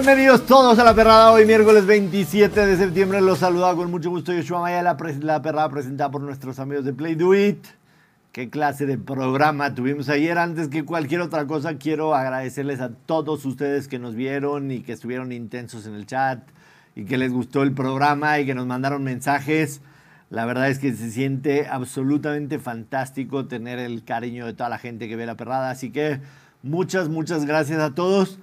Bienvenidos todos a La Perrada, hoy miércoles 27 de septiembre. Los saluda con mucho gusto Yoshua Maya, la, la Perrada presentada por nuestros amigos de Play Do It. Qué clase de programa tuvimos ayer. Antes que cualquier otra cosa, quiero agradecerles a todos ustedes que nos vieron y que estuvieron intensos en el chat y que les gustó el programa y que nos mandaron mensajes. La verdad es que se siente absolutamente fantástico tener el cariño de toda la gente que ve la perrada. Así que muchas, muchas gracias a todos.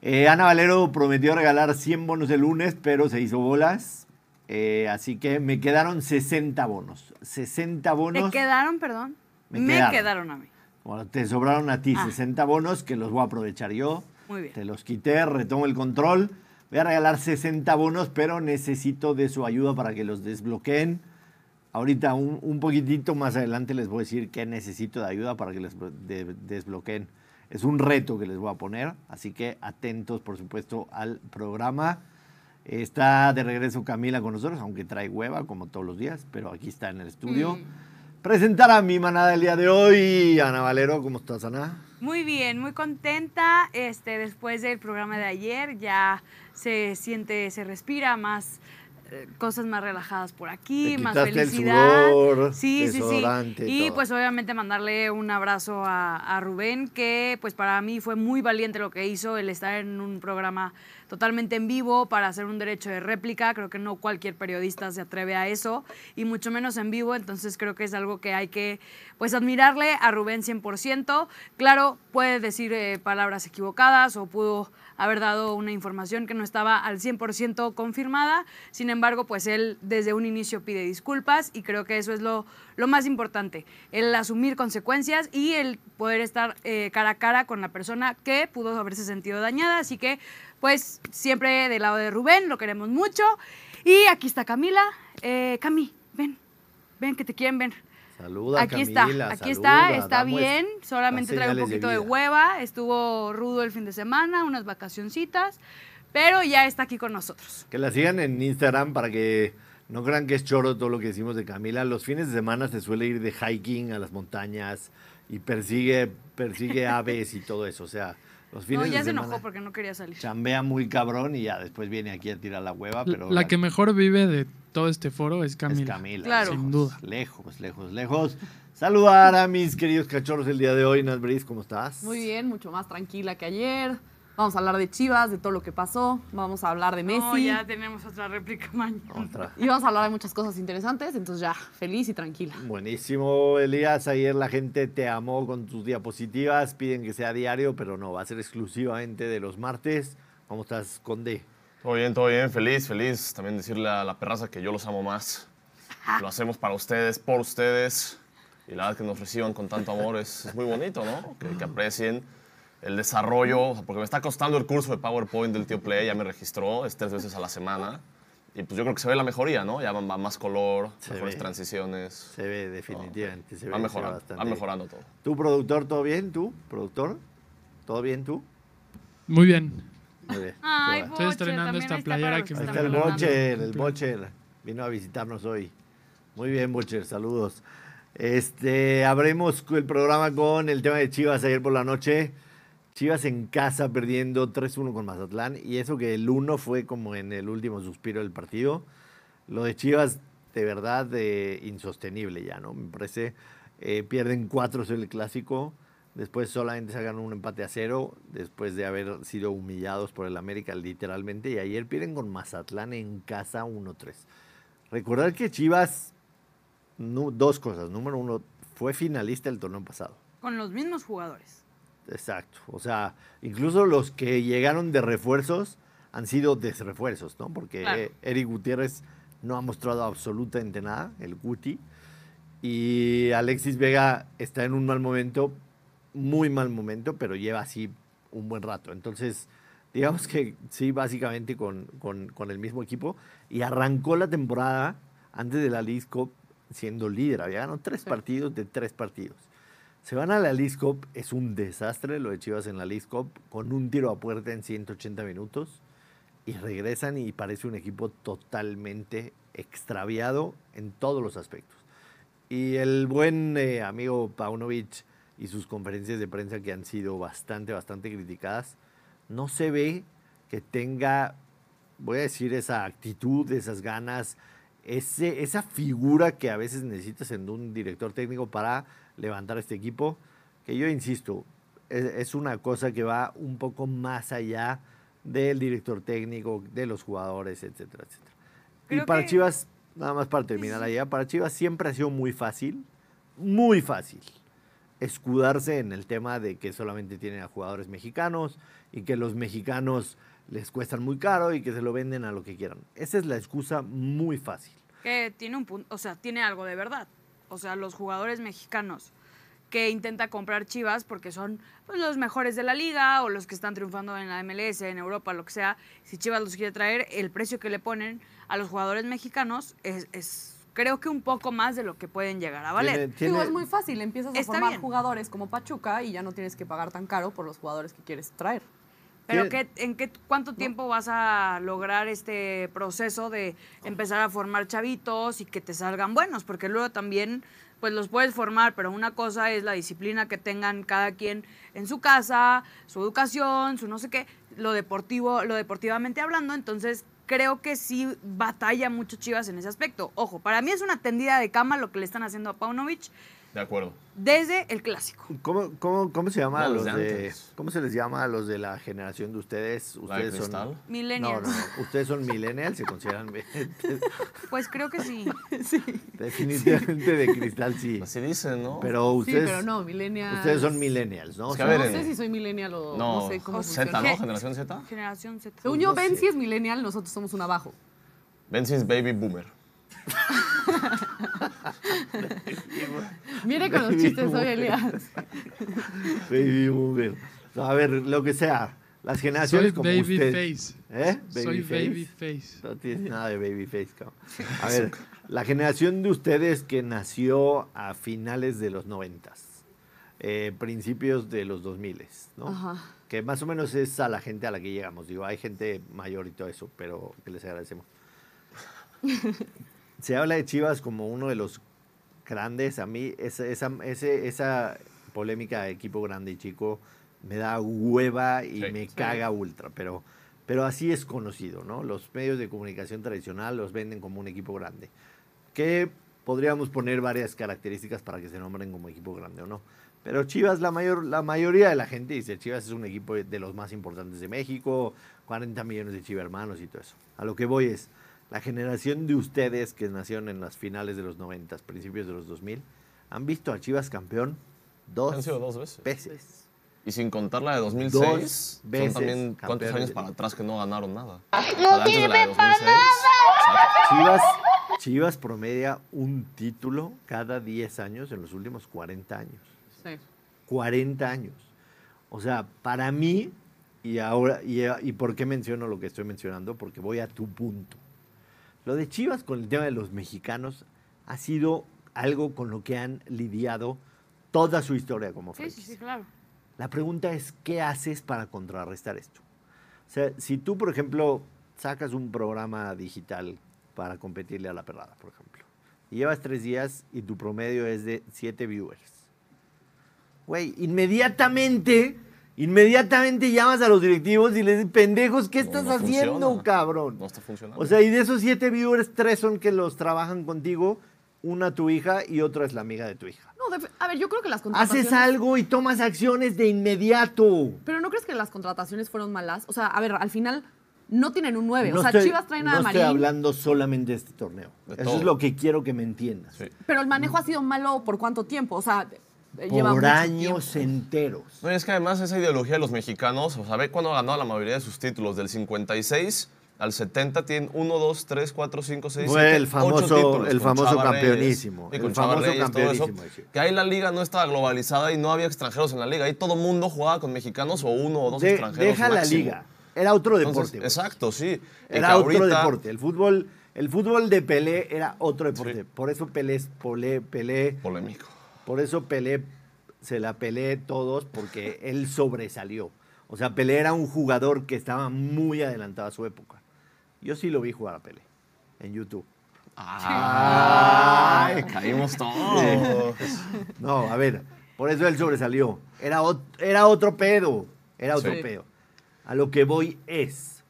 Eh, Ana Valero prometió regalar 100 bonos el lunes, pero se hizo bolas. Eh, así que me quedaron 60 bonos. 60 bonos. ¿Te quedaron, perdón? Me Me, quedaron. quedaron. a mí. Bueno, te sobraron a ti Ah. 60 bonos que los voy a aprovechar yo. Muy bien. Te los quité, retomo el control. Voy a regalar 60 bonos, pero necesito de su ayuda para que los desbloqueen. Ahorita, un, un poquitito más adelante, les voy a decir que necesito de ayuda para que les de- desbloqueen. Es un reto que les voy a poner, así que atentos, por supuesto, al programa. Está de regreso Camila con nosotros, aunque trae hueva, como todos los días, pero aquí está en el estudio. Mm. Presentar a mi manada el día de hoy, Ana Valero. ¿Cómo estás, Ana? Muy bien, muy contenta. Este, después del programa de ayer ya se siente, se respira más cosas más relajadas por aquí, Te más quitaste el felicidad. sudor, sí, sí, sí. y pues obviamente mandarle un abrazo a, a Rubén, que pues para mí fue muy valiente lo que hizo, el estar en un programa totalmente en vivo para hacer un derecho de réplica. Creo que no cualquier periodista se atreve a eso, y mucho menos en vivo, entonces creo que es algo que hay que pues admirarle a Rubén 100%. Claro, puede decir eh, palabras equivocadas o pudo haber dado una información que no estaba al 100% confirmada. Sin embargo, pues él desde un inicio pide disculpas y creo que eso es lo, lo más importante, el asumir consecuencias y el poder estar eh, cara a cara con la persona que pudo haberse sentido dañada. Así que, pues siempre del lado de Rubén, lo queremos mucho. Y aquí está Camila. Eh, Cami, ven, ven que te quieren ver. Saluda, Aquí Camila, está, aquí saluda, está, está bien, solamente trae un poquito de, vida. hueva, estuvo rudo el fin de semana, unas vacacioncitas, pero ya está aquí con nosotros. Que la sigan en Instagram para que no crean que es choro todo lo que decimos de Camila. Los fines de semana se suele ir de hiking a las montañas y persigue, persigue aves y todo eso. O sea, los fines No, ya de se enojó porque no quería salir. chambea muy cabrón y ya después viene aquí a tirar la hueva. Pero la que mejor vive de todo este foro es Camila. es Camila. Claro. Sin duda. Lejos, lejos, lejos. Saludar a mis queridos cachorros el día de hoy. Nasbris, ¿cómo estás? Muy bien, mucho más tranquila que ayer. Vamos a hablar de Chivas, de todo lo que pasó. Vamos a hablar de Messi. No, ya tenemos otra réplica mañana. Otra. Y vamos a hablar de muchas cosas interesantes. Entonces ya, feliz y tranquila. Buenísimo, Elías. Ayer la gente te amó con tus diapositivas. Piden que sea diario, pero no, va a ser exclusivamente de los martes. ¿Cómo estás, Conde? Todo bien, todo bien, feliz, feliz. También decirle a la perraza que yo los amo más. Lo hacemos para ustedes, por ustedes. Y la verdad que nos reciban con tanto amor es, es muy bonito, ¿no? Que, que aprecien el desarrollo, o sea, porque me está costando el curso de PowerPoint del tío Play, ya me registró, es tres veces a la semana. Y pues yo creo que se ve la mejoría, ¿no? Ya va, más color, Se mejores ve. transiciones. Se ve definitivamente. Se ve, Va se mejorando, bastante. va mejorando todo. ¿Tú, productor, todo bien? ¿Tú, productor? ¿Todo bien tú? Muy bien. Muy bien. Ay. Estoy Bocher, estrenando esta playera que me está el. Bocher, el. Bocher. Vino a visitarnos hoy. Muy bien, Bocher, saludos. Este, abremos el programa con el tema de Chivas ayer por la noche. Chivas en casa perdiendo 3-1 con Mazatlán. Y eso que el 1 fue como en el último suspiro del partido. Lo de Chivas, de verdad, insostenible ya, ¿no? Me parece. eh, pierden 4 el clásico. Después solamente sacan un empate a cero. Después de haber sido humillados por el América, literalmente. Y ayer pierden con Mazatlán en casa 1-3. Recordar que Chivas, dos cosas. Número uno, fue finalista el torneo pasado. Con los mismos jugadores. Exacto. O sea, incluso los que llegaron de refuerzos han sido desrefuerzos, ¿no? Porque Claro. Eric Gutiérrez no ha mostrado absolutamente nada, el Guti. Y Alexis Vega está en un mal momento, muy mal momento, pero lleva así un buen rato. Entonces, digamos que sí, básicamente con, con- con el mismo equipo. Y arrancó la temporada antes de la League Cup siendo líder. Había ganado tres partidos de tres partidos. Se van a la League Cup, es un desastre lo de Chivas en la League Cup, con un tiro a puerta en 180 minutos. Y regresan y parece un equipo totalmente extraviado en todos los aspectos. Y el buen eh, amigo Paunovic y sus conferencias de prensa que han sido bastante, bastante criticadas, no se ve que tenga, voy a decir, esa actitud, esas ganas, ese, esa figura que a veces necesitas en un director técnico para levantar este equipo, que yo insisto, es, es una cosa que va un poco más allá del director técnico, de los jugadores, etcétera, etcétera. y Creo para que- Chivas, nada más para terminar allá, para Chivas siempre ha sido muy fácil, muy fácil escudarse en el tema de que solamente tienen a jugadores mexicanos y que los mexicanos les cuestan muy caro y que se lo venden a lo que quieran. Esa es la excusa muy fácil. que tiene un punto, o sea, tiene algo de verdad. O sea, los jugadores mexicanos que intenta comprar Chivas porque son pues, los mejores de la liga o los que están triunfando en la MLS, en Europa, lo que sea. Si Chivas los quiere traer, el precio que le ponen a los jugadores mexicanos es, es creo que un poco más de lo que pueden llegar a valer. Tiene- tiene- Digo, es muy fácil, empiezas a Está formar bien. jugadores como Pachuca y ya no tienes que pagar tan caro por los jugadores que quieres traer. Pero ¿qué, ¿en qué, cuánto tiempo vas a lograr este proceso de empezar a formar chavitos y que te salgan buenos? Porque luego también pues los puedes formar, pero una cosa es la disciplina que tengan cada quien en su casa, su educación, su no sé qué, lo deportivo, lo deportivamente hablando, entonces creo que sí batalla mucho Chivas en ese aspecto. Ojo, para mí es una tendida de cama lo que le están haciendo a Paunovic De acuerdo. desde el clásico. ¿Cómo, cómo, cómo se llama a los de, cómo se les llama a los de la generación de ustedes? ¿La de Ustedes son cristal? No, Millennials. no, no. Ustedes son millennials, se consideran Pues creo que sí. definitivamente de cristal sí. Así dicen, ¿no? Pero Sí, ustedes pero no, millennials. ustedes son millennials, ¿no? Es que O a sea, ver, No sé si soy millennial o no, no, sé cómo Z, funciona. ¿no? Generación Z. Generación Z. Según yo, Ben sí es millennial, nosotros somos un abajo. Benzi es baby boomer. Mire con los chistes hoy, Elías. Baby boomer. No, a ver, lo que sea. Las generaciones Soy como baby usted. face. ¿Eh? Soy Babyface. baby face. No tienes nada de babyface, cabrón. A ver, la generación de ustedes que nació a finales de los noventas, eh, principios de los 2000, ¿no? Ajá. Que más o menos es a la gente a la que llegamos. Digo, hay gente mayor y todo eso, pero que les agradecemos. Se habla de Chivas como uno de los grandes. A mí esa, esa, ese- esa polémica de equipo grande y chico me da hueva y Sí. me Sí. caga ultra, pero, pero así es conocido, ¿no? Los medios de comunicación tradicional los venden como un equipo grande. Que podríamos poner varias características para que se nombren como equipo grande o no. Pero Chivas, la, mayor, la mayoría de la gente dice, Chivas es un equipo de los más importantes de México, 40 millones de chivermanos y todo eso. A lo que voy es, la generación de ustedes que nacieron en las finales de los 90, principios de los 2000, han visto a Chivas campeón dos, Han sido dos veces. veces. Y sin contar la de Dos 2006, veces son también cuántos años de para atrás que no ganaron nada. No antes de la de 2006. Exacto. Chivas, Chivas promedia un título cada 10 años en los últimos 40 años. Sí. 40 años. O sea, para mí, y ahora, y, y por qué menciono lo que estoy mencionando, porque voy a tu punto. Lo de Chivas con el tema de los mexicanos ha sido algo con lo que han lidiado toda su historia como Sí, sí, franquicia. sí, claro. La pregunta es, ¿qué haces para contrarrestar esto? O sea, si tú, por ejemplo, sacas un programa digital para competirle a la perrada, por ejemplo, y llevas tres días y tu promedio es de siete viewers. Güey, inmediatamente, inmediatamente llamas a los directivos y les dices, pendejos, ¿qué No, estás no haciendo, funciona. cabrón? No está funcionando. O sea, y de esos siete viewers, tres son que los trabajan contigo, una tu hija y otra es la amiga de tu hija. No, a ver, yo creo que las contrataciones... Haces algo y tomas acciones de inmediato. Pero ¿no crees que las contrataciones fueron malas? O sea, a ver, al final no tienen un 9. No o sea, estoy- Chivas traen a No Marín, estoy hablando solamente de este torneo. De Eso todo. es lo que quiero que me entiendas. Sí. pero el manejo ha sido malo por cuánto tiempo? O sea, lleva Por años tiempo. enteros. No, y es que además esa ideología de los mexicanos, o sea, ve cuando ganó la mayoría de sus títulos, del 56 al 70 tienen 1, 2, 3, 4, 5, 6, Fue 7, el famoso- el famoso campeonísimo, Y el famoso Reyes, todo eso. campeonísimo. Que ahí la liga no estaba globalizada y no había extranjeros en la liga. Ahí todo mundo jugaba con mexicanos o uno o dos De- extranjeros deja la liga. Era otro deporte. Entonces, güey. exacto, sí. Era otro ahorita- deporte. El fútbol, el fútbol de Pelé era otro deporte. Sí. Por eso Pelé, es Pelé, Pelé, Polémico. Por eso Pelé se la peleé todos porque él sobresalió. O sea, Pelé era un jugador que estaba muy adelantado a su época. Yo sí lo vi jugar a Pelé en YouTube. ¡Ay! Caímos todos. No, a ver, por eso él sobresalió. Era, ot- era otro pedo. Era otro Sí. pedo. A lo que voy es,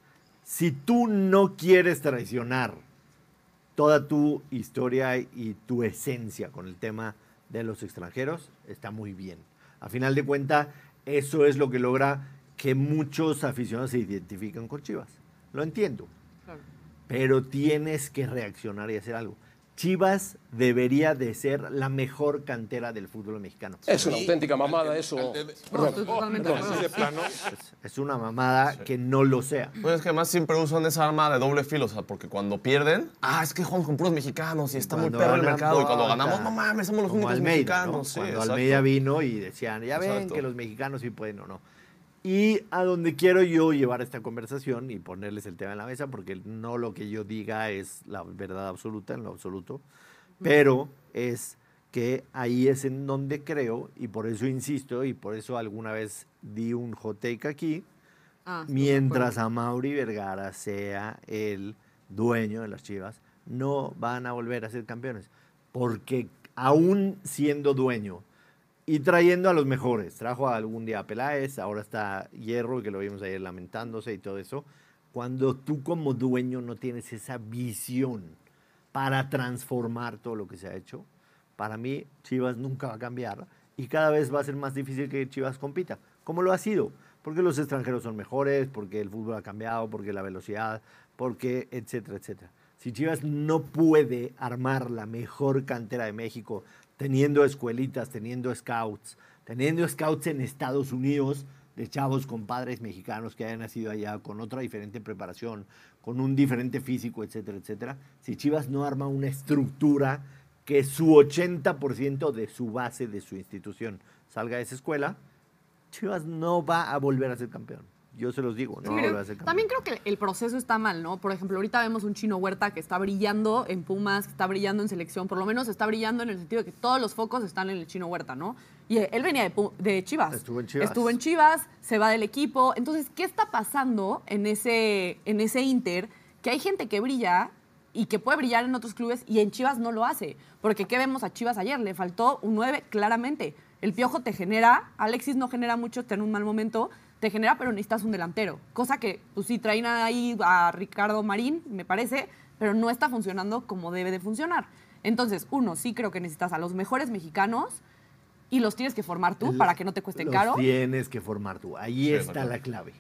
Si tú no quieres traicionar toda tu historia y tu esencia con el tema de los extranjeros, está muy bien. A final de cuentas, eso es lo que logra que muchos aficionados se identifiquen con Chivas. Lo entiendo. Pero tienes que reaccionar y hacer algo. Chivas debería de ser la mejor cantera del fútbol mexicano. Es una auténtica mamada eso. Es, una mamada que no lo sea. Pues es que además siempre usan esa arma de doble filo, o sea, porque cuando pierden, ah, es que jugamos con puros mexicanos y está muy Cuando perro el mercado. Y cuando ganamos, no mames, somos los Como únicos Almeida, mexicanos. ¿no? Sí, Cuando exacto. Almeida vino y decían, ya ven Exacto. que los mexicanos sí pueden o no. Y a donde quiero yo llevar esta conversación y ponerles el tema en la mesa, porque no lo que yo diga es la verdad absoluta, en lo absoluto, pero es que ahí es en donde creo, y por eso insisto, y por eso alguna vez di un hot take aquí, Ah, mientras a Mauri Vergara sea el dueño de las Chivas, no van a volver a ser campeones. Porque aún siendo dueño y trayendo a los mejores, trajo algún día a Peláez, ahora está Hierro, que lo vimos ayer lamentándose y todo eso, cuando tú como dueño no tienes esa visión para transformar todo lo que se ha hecho, para mí Chivas nunca va a cambiar y cada vez va a ser más difícil que Chivas compita, como lo ha sido, porque los extranjeros son mejores, porque el fútbol ha cambiado, porque la velocidad, porque etcétera, etcétera. Si Chivas no puede armar la mejor cantera de México, teniendo escuelitas, teniendo scouts, teniendo scouts en Estados Unidos, de chavos con padres mexicanos que hayan nacido allá, con otra diferente preparación, con un diferente físico, etcétera, etcétera. Si Chivas no arma una estructura que su 80% de su base, de su institución, salga de esa escuela, Chivas no va a volver a ser campeón. Yo se los digo, no campeón. también creo que el proceso está mal, ¿no? Por ejemplo, ahorita vemos un chino Huerta que está brillando en Pumas, que está brillando en selección, por lo menos está brillando en el sentido de que todos los focos están en el chino Huerta, ¿no? Y él venía de Chivas. Estuvo en Chivas. Estuvo en Chivas, se va del equipo. Entonces, ¿qué está pasando en ese, en ese Inter? Que hay gente que brilla y que puede brillar en otros clubes y en Chivas no lo hace. Porque ¿qué vemos a Chivas ayer? Le faltó un 9 claramente. El Piojo te genera, Alexis no genera mucho, está en un mal momento, te genera, pero necesitas un delantero. Cosa que, pues sí, traen ahí a Ricardo Marín, me parece, pero no está funcionando como debe de funcionar. Entonces, uno, sí creo que necesitas a los mejores mexicanos y los tienes que formar tú para que no te cueste Los caro. tienes que formar tú. Ahí Sí, está la clave.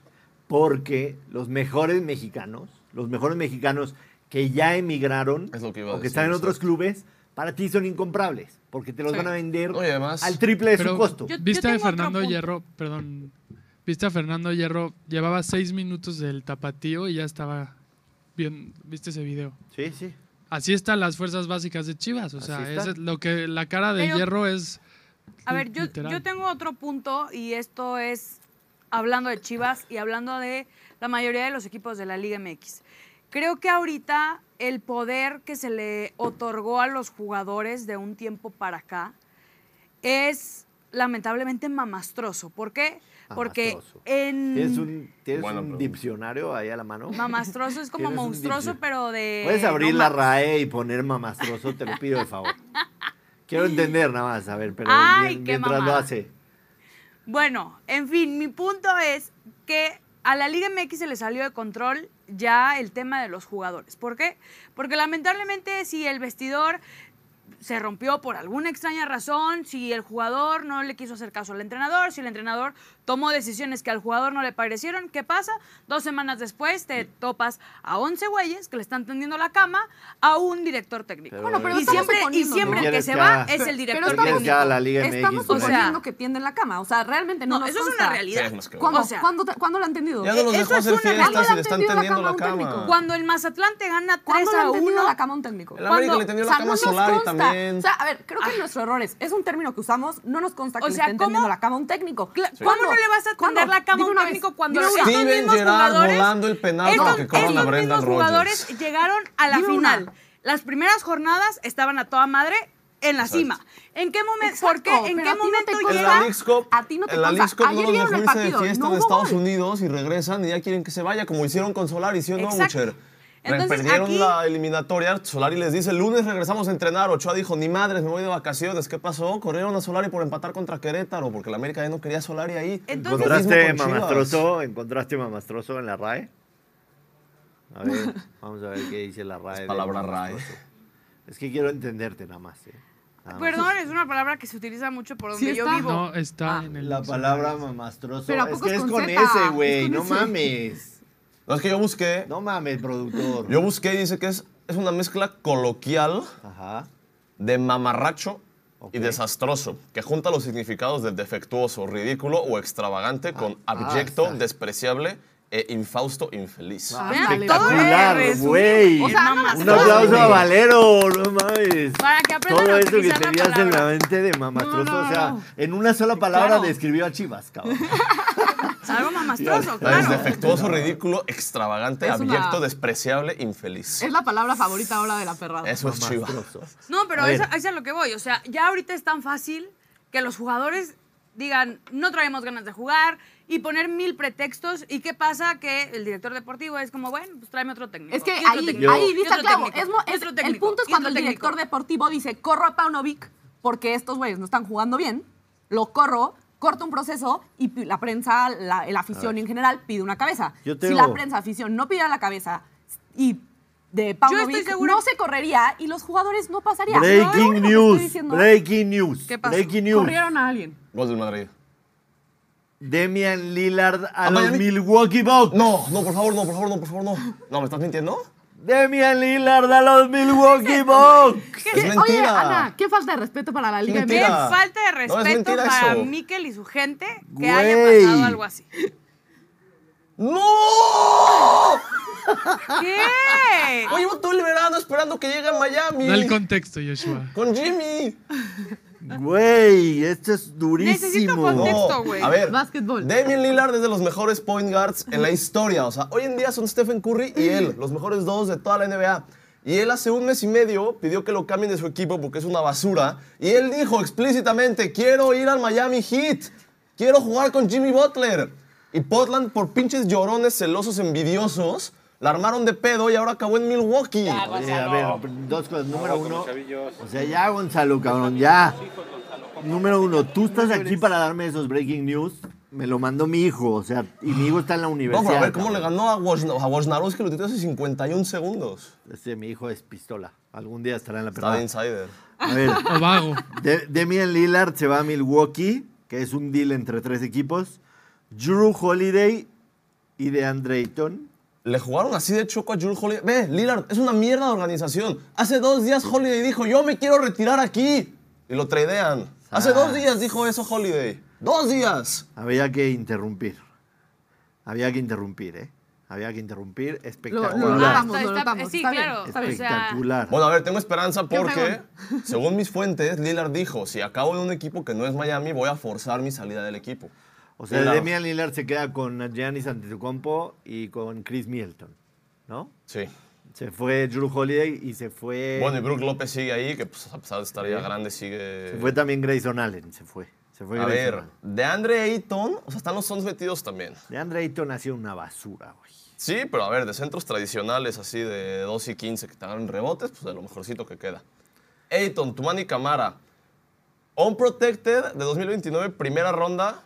Porque los mejores mexicanos, los mejores mexicanos que ya emigraron Es lo que iba a o que decir, están en otros clubes, para ti son incomprables. Porque te los Sí. van a vender además- al triple de Pero- su costo. Yo- yo ¿Viste a Fernando. Hierro? Perdón. ¿Viste a Fernando Hierro? Llevaba seis minutos del tapatío y ya estaba bien. ¿Viste ese video? Sí, sí. Así están las fuerzas básicas de Chivas. O sea, es lo que la cara de Pero- Hierro es. A ver, yo, tengo otro punto y esto es hablando de Chivas y hablando de la mayoría de los equipos de la Liga MX. Creo que ahorita el poder que se le otorgó a los jugadores de un tiempo para acá es lamentablemente mamastroso. ¿Por qué? Porque Mamastroso. en... ¿Tienes un, tienes diccionario ahí a la mano? Mamastroso es como monstruoso, pero de... Puedes abrir no la. RAE y poner mamastroso, te lo pido de favor. Quiero entender nada más, a ver, pero Ay, mien- mientras lo hace. Bueno, en fin, mi punto es que a la Liga MX se le salió de control ya el tema de los jugadores. ¿Por qué? Porque lamentablemente si el vestidor se rompió por alguna extraña razón, si el jugador no le quiso hacer caso al entrenador, si el entrenador tomó decisiones que al jugador no le parecieron, ¿qué pasa? Dos semanas después te topas a 11 güeyes que le están tendiendo la cama a un director técnico. Pero- Bueno, pero y estamos siempre, y siempre el que ¿Quieres se va es el Pero director estamos- técnico. la Liga Estamos MX, o sea- suponiendo que tienden la cama. O sea, realmente no, No, nos eso es una realidad. ¿Cuándo, O sea, ¿cuándo, te- cuándo lo han tendido? Ya no los eso dejó es hacer. Cuando el Mazatlán te gana 3 ¿Cuándo le a han tendido 1, la cama a un técnico? El América Cuando- le tendió O la sea, cama no a nos Solari consta. también. O sea, a ver, creo que nuestro error es, es un término que usamos, no nos consta que O le sea, estén ¿cómo? tendiendo la cama a un técnico. ¿Cómo no le vas a tender la cama a un técnico cuando una estos mismos jugadores, volando el penal estos, mismos jugadores llegaron a la Dime una. final. Las primeras jornadas estaban a toda madre en la Exacto. cima. ¿En qué momento? ¿Por qué? ¿En qué a ti no te momento. En llega? A ti no te en la. Leagues Cup Ayer no los vieron dejó el irse de partido, fiesta no de hubo Estados gol. Unidos y regresan y ya quieren que se vaya, como hicieron con Solari, ¿sí o no. Entonces, Perdieron aquí- la eliminatoria, Solari les dice, el lunes regresamos a entrenar. Ochoa dijo, ni madres, me voy de vacaciones. ¿Qué pasó? Corrieron a Solari por empatar contra Querétaro, porque la América ya no quería a Solari ahí. Entonces- ¿Encontraste mamastroso? ¿Encontraste mamastroso en la RAE? A ver, vamos a ver qué dice la RAE. Es palabra. RAE. Es que quiero entenderte nada más. ¿eh? Nada más. Perdón, es una palabra que se utiliza mucho por donde Sí yo está. vivo. No, está Ah. en el La palabra mamastroso. Pero ¿a es que es con con ese, güey. No mames. No, es que yo busqué, No mames, productor. yo busqué y dice que es, es una mezcla coloquial Ajá. de mamarracho Ok. y desastroso, que junta los significados de defectuoso, ridículo o extravagante con ah, abyecto, está. despreciable e infausto, infeliz. Ah, Espectacular, güey. O sea, mamastroso. Un aplauso a Valero, no mames. Para que Todo eso que tenías en la mente de mamastroso, No, no, o sea, no. en una sola palabra Claro. describió a Chivas, cabrón. Algo mamastroso, Es claro. defectuoso, ridículo, extravagante, Es una- abyecto, despreciable, infeliz. Es la palabra favorita ahora de la perrada. Eso es chiva. No, pero A es, ver. es a lo que voy. O sea, ya ahorita es tan fácil que los jugadores digan, no traemos ganas de jugar y poner mil pretextos. ¿Y qué pasa? Que el director deportivo es como, bueno, pues tráeme otro técnico. Es que ahí, técnico, ahí otro el clavo. técnico, Es es- otro el técnico, punto es cuando el director técnico. deportivo dice, corro a Paunovic porque estos güeyes no están jugando bien, lo corro, corto un proceso y la prensa, la, la afición en general pide una cabeza. Yo Si la prensa, afición, no pidiera la cabeza y de Paunovic no se correría y los jugadores no pasarían. Breaking No, news, diciendo. breaking news, ¿Qué pasó? breaking news. Corrieron a alguien. Gol del Madrid. Demian Lillard a ¿A los Miami? Milwaukee Bucks. No, no, por favor, no, por favor, no, por favor, no. No, ¿me estás mintiendo? Demian Lillard a los Milwaukee Bucks. ¿Qué Es es Oye. Ana, qué falta de respeto para la Liga mentira. Qué falta de No, es respeto mentira para eso. Mikel y su gente que Güey. haya pasado algo así. ¡No! ¿Qué? Oye, llevo todo el verano esperando que llegue a Miami. Da el contexto, Joshua. Con Jimmy. Güey, esto es durísimo. Necesito contexto. güey. A ver, Básquetbol. Damian Lillard es de los mejores point guards en la historia. O sea, hoy en día son Stephen Curry y él, los mejores dos de toda la NBA. Y él hace un mes y medio pidió que lo cambien de su equipo porque es una basura. Y él dijo explícitamente, quiero ir al Miami Heat. Quiero jugar con Jimmy Butler. Y Portland, por pinches llorones, celosos, envidiosos, la armaron de pedo y ahora acabó en Milwaukee. Oye, a ver, dos cosas. Número uno, o sea, ya Gonzalo, cabrón, ya. Número uno, tú estás aquí para darme esos breaking news. Me lo mandó mi hijo, o sea, y mi hijo está en la universidad. pero a ver cómo le ganó a, Wojna- a Wojnarowski, lo tiró hace 51 segundos. Este, mi hijo es pistola. Algún día estará en la Está perra. de insider. A ver, O vago. De- Demian Lillard se va a Milwaukee, que es un deal entre tres equipos. Drew Holiday y de Ayton. Le jugaron así de choco a Jules Holiday. Ve, Lillard, es una mierda de organización. Hace dos días Holiday dijo, yo me quiero retirar aquí. Y lo tradean. Hace dos días dijo eso Holiday. Dos días. Había que interrumpir. Había que interrumpir, ¿eh? Había que interrumpir. Espectacular. lo Está- sí, claro. O sea, Espectacular. Bueno, a ver, tengo esperanza porque, según mis fuentes, Lillard dijo, si acabo en un equipo que no es Miami, voy a forzar mi salida del equipo. O sea, Lillard. Demian Lillard se queda con Giannis Antetokounmpo y con Chris Middleton, ¿no? Sí. Se fue Drew Holiday y se fue... Bueno, y Brook López sigue ahí, que pues, a pesar de estar ya grande, sigue... Se fue también Grayson Allen, se fue. Se fue A Grayson ver, Allen. de Andre Ayton, o sea, están los Suns metidos también. De Andre Ayton ha sido una basura, güey. Sí, pero a ver, de centros tradicionales así de 2 y 15 que te agarran rebotes, pues de lo mejorcito que queda. Ayton, Tumani Camara, Unprotected de 2029, primera ronda,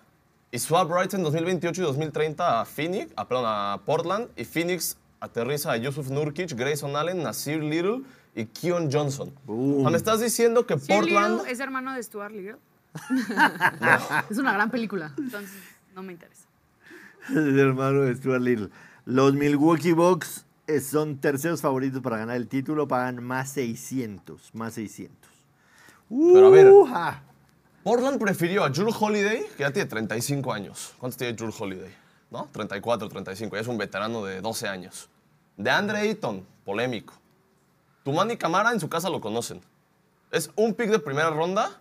y Swap Rights en 2028 y 2030 a Phoenix, a, perdón, a Portland, y Phoenix aterriza a Yusuf Nurkic, Grayson Allen, Nasir Little y Keon Johnson. Boom. O sea, me estás diciendo que Sí, Portland... Little es hermano de Stuart Little, Es una gran película. entonces no me interesa. Es hermano de Stuart Little. Los Milwaukee Bucks eh, son terceros favoritos para ganar el título, pagan más 600, más 600. Pero a ver. Portland prefirió a Drew Holiday, que ya tiene 35 años. ¿Cuántos tiene Drew Holiday? ¿No? 34, 35. Ya es un veterano de 12 años. De Andre Ayton, polémico. Tumani Camara en su casa lo conocen. Es un pick de primera ronda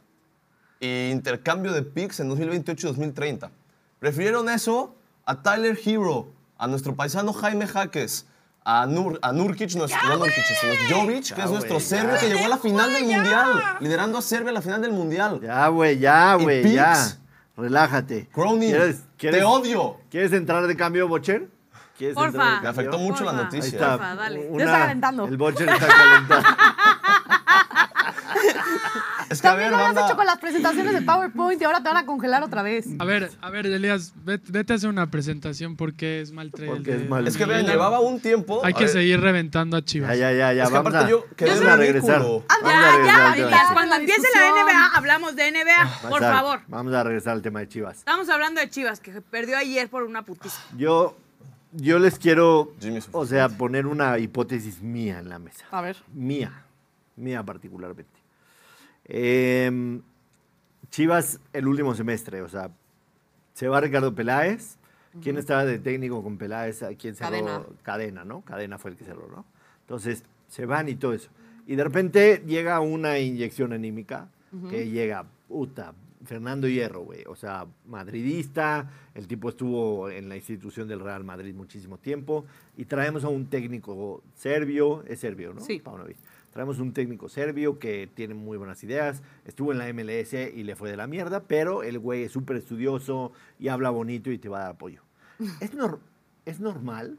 e intercambio de picks en 2028 y 2030. Prefirieron eso a Tyler Hero, a nuestro paisano Jaime Jaques, a, Nur, a Nurkic, nuestro, no Nurkic, sino Jovic, que es nuestro serbio que llegó a la final del Mundial, liderando a Serbia a la final del Mundial. Ya, güey, ya, güey, ya. Relájate. Cronin, ¿Quieres, quieres, te odio. ¿Quieres entrar de cambio, Bocher? ¿Quieres Porfa. entrar de Me cambio? afectó mucho la Porfa. Ahí noticia. está. Porfa, dale. Una- Ya está calentando. El Bocher está calentando. Es que a También ver, lo habías banda. hecho con las presentaciones de PowerPoint y ahora te van a congelar otra vez. A ver, a ver, Elías, vete, vete a hacer una presentación porque es mal trail Porque de- es mal Es que vean, llevaba un tiempo. Hay a que ver, seguir reventando a Chivas. Ya, ya, ya, ya. Es que vamos aparte a, yo quedé vamos a regresar. Vamos Ya, ya, regresar ya, cuando empiece la. NBA, hablamos de NBA, por Vamos a- favor. Vamos a regresar al tema de Chivas. Estamos hablando de Chivas, que perdió ayer por una putiza. Yo, yo les quiero, o sea, poner una hipótesis mía en la mesa. A ver. Mía, mía particularmente. Em, Chivas el último semestre, o sea, se va Ricardo Peláez. ¿Quién estaba de técnico con Peláez? ¿A ¿Quién cerró? Cadena. Cadena, ¿no? Cadena fue el que cerró, ¿no? Entonces, se van y todo eso. Y de repente llega una inyección anímica que llega, puta, Fernando Hierro, güey. O sea, madridista, el tipo estuvo en la institución del Real Madrid muchísimo tiempo. Y traemos a un técnico serbio, es serbio, ¿no? Sí. Paunovic. Traemos un técnico serbio que tiene muy buenas ideas, estuvo en la MLS y le fue de la mierda, pero el güey es súper estudioso y habla bonito y te va a dar apoyo. ¿Es, nor- es normal,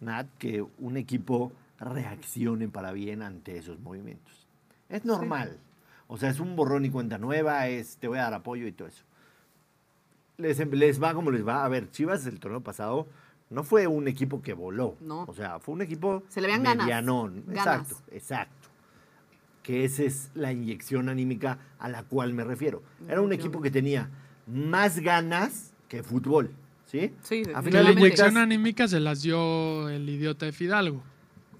Nat, que un equipo reaccione para bien ante esos movimientos. Es normal. O sea, es un borrón y cuenta nueva, es te voy a dar apoyo y todo eso. Les, les va como les va. A ver, Chivas el torneo pasado no fue un equipo que voló. No. O sea, fue un equipo Se le medianón. Ganas. Exacto, exacto. Que esa es la inyección anímica a la cual me refiero. Era un equipo que tenía más ganas que fútbol. ¿Sí? Sí, A final la inyección anímica se las dio el idiota de Fidalgo.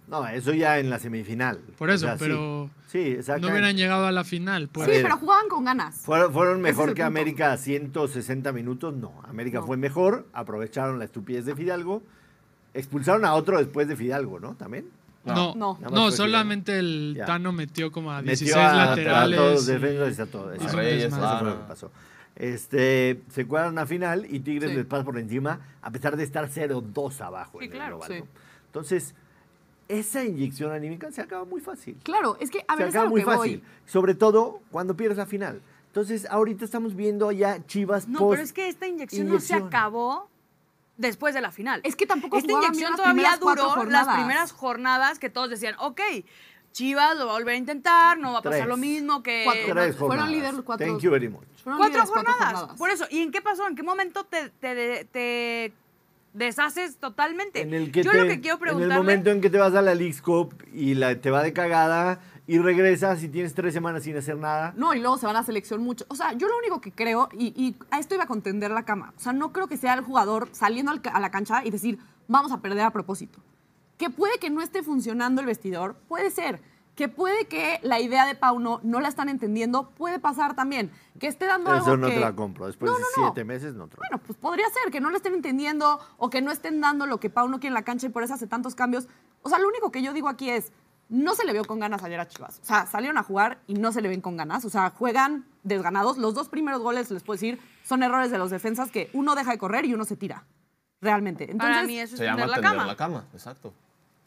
No, eso ya en la semifinal. Por O eso, sea, sí. pero Sí, exacto. no hubieran llegado a la final. Pues. A Sí, ver. pero jugaban con ganas. ¿Fueron, fueron es mejor el que punto. América a 160 minutos? No. América No. fue mejor, aprovecharon la estupidez de Fidalgo, expulsaron a otro después de Fidalgo, ¿no? ¿También? No, No. no, solamente el Ya. Tano metió como a 16 Metió a, a laterales. todos los y- defensas y a todo. hizo exacto. un Reyes. Eso fue lo que pasó. Este, se cuadran a final y Tigres Sí. les pasa por encima, a pesar de estar 0-2 abajo Sí, en el global, sí. ¿no? Entonces, esa inyección anímica se acaba muy fácil. Claro, es que, a ver, se es a acaba lo muy que fácil. voy. Sobre todo cuando pierdes la final. Entonces, ahorita estamos viendo ya Chivas No, post pero es que esta inyección, no se acabó después de la final. Es que tampoco Esta inyección las todavía duró las primeras jornadas que todos decían, ok, Chivas lo va a volver a intentar, no va a pasar Tres. lo mismo que... Cuatro. Tres fueron jornadas. líder los cuatro. Thank you very much. Fueron Cuatro líderes jornadas. Por eso, ¿y en qué pasó? ¿En qué momento te, te, te deshaces totalmente? En el que Yo te- lo que quiero En preguntarle... el momento en que te vas a la League's Cup y la, te va de cagada y regresas y tienes tres semanas sin hacer nada. No, y luego se van a selección mucho. O sea, yo lo único que creo, y, y a esto iba a contender la cama, o sea, no creo que sea el jugador saliendo al a la cancha y decir, vamos a perder a propósito. Que puede que no esté funcionando el vestidor, puede ser. Que puede que la idea de Pauno no la están entendiendo, puede pasar también. Que esté dando algo Eso no que- te la compro. Después No, de no. siete meses no te la Bueno, pues podría ser que no lo estén entendiendo o que no estén dando lo que Pauno quiere en la cancha y por eso hace tantos cambios. O sea, lo único que yo digo aquí es, no se le vio con ganas ayer a Chivas. O sea, salieron a jugar y no se le ven con ganas. O sea, juegan desganados. Los dos primeros goles, les puedo decir, son errores de los defensas que uno deja de correr y uno se tira. Realmente. Entonces, Para mí eso es Se llama la tender cama. la cama, exacto.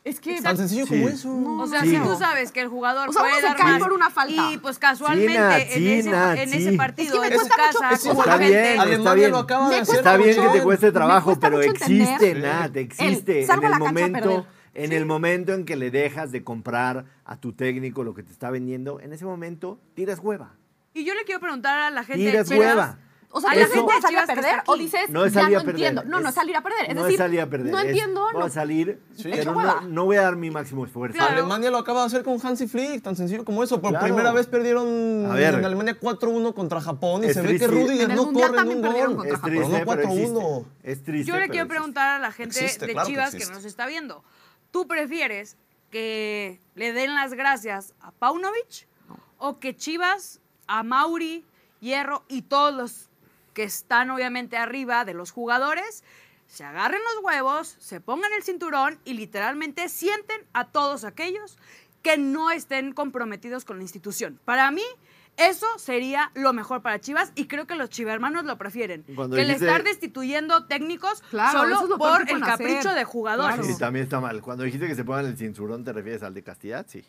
Es que... Tan sencillo Sí. como eso. O sea, Sí. si tú sabes que el jugador O sea, uno puede se dar cae más por una falta. y pues casualmente en, ese, en ese partido Es que me en su mucho- casa con Está bien, gente, está bien. lo acaba de Me hacer Está bien que te cueste trabajo, pero existe, Nat, el existe. salgo en el momento, en el momento en que le dejas de comprar a tu técnico lo que te está vendiendo, en ese momento tiras hueva. Y yo le quiero preguntar a la gente Tiras Chivas, hueva. O sea, la Eso- gente de salir a perder o dices, No es ya salir no a perder. entiendo. No, no es salir a perder. Es no decir, es salir a perder. no es, entiendo, Voy no. a salir, Sí. pero no, no voy a dar mi máximo esfuerzo. Claro. Alemania lo acaba de hacer con Hansi Flick, tan sencillo como eso. Por Claro. primera vez perdieron en Alemania 4-1 contra Japón y Es se ve que Rudiger no corre en un gol. Es triste, Pero no pero existe. 4-1. Es triste. Yo le quiero preguntar a la gente de Chivas que, nos está viendo. ¿Tú prefieres que le den las gracias a Paunovic o que Chivas, a Mauri, Hierro y todos los que están obviamente arriba de los jugadores se agarren los huevos, se pongan el cinturón y literalmente sienten a todos aquellos que no estén comprometidos con la institución? Para mí, eso sería lo mejor para Chivas y creo que los chivermanos lo prefieren. Cuando que el estar destituyendo técnicos Claro, eso es solo por el capricho hacer. de jugadores. Claro. Sí, también está mal. Cuando dijiste que se pongan el cinturón, ¿te refieres al de Castidad? Sí.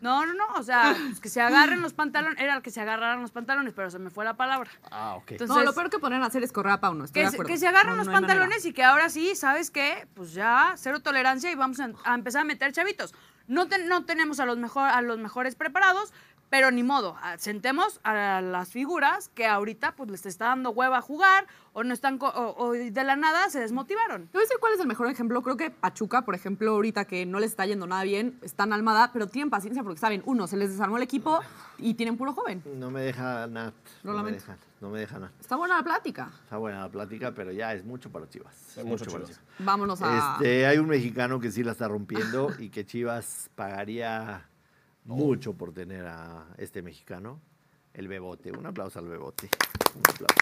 No, no, no, o sea, pues que se agarren los pantalones, era el que se agarraran los pantalones, pero se me fue la palabra. Ah, ok. Entonces, No, lo peor que ponen a hacer es correr a Pauno. Estoy que, de se- acuerdo. que se agarren No, los no hay manera. pantalones y que ahora sí, ¿sabes qué? Pues ya, cero tolerancia y vamos a, a empezar a meter chavitos. No, ten- no tenemos a los, mejor, a los mejores preparados, Pero ni modo, sentemos a las figuras que ahorita pues les está dando hueva a jugar o no están o, o de la nada se desmotivaron. Te voy a decir cuál es el mejor ejemplo. Creo que Pachuca, por ejemplo, ahorita que no les está yendo nada bien, están almada, pero tienen paciencia porque saben, uno, se les desarmó el equipo y tienen puro joven. No me deja Nat. Lo no me deja, no me deja Nat. Está buena la plática. Está buena la plática, pero ya es mucho para Chivas. Es mucho para Chivas. Vámonos a. Este, hay un mexicano que sí la está rompiendo y que Chivas pagaría mucho por tener a este mexicano, el Bebote. Un aplauso al Bebote. Un aplauso.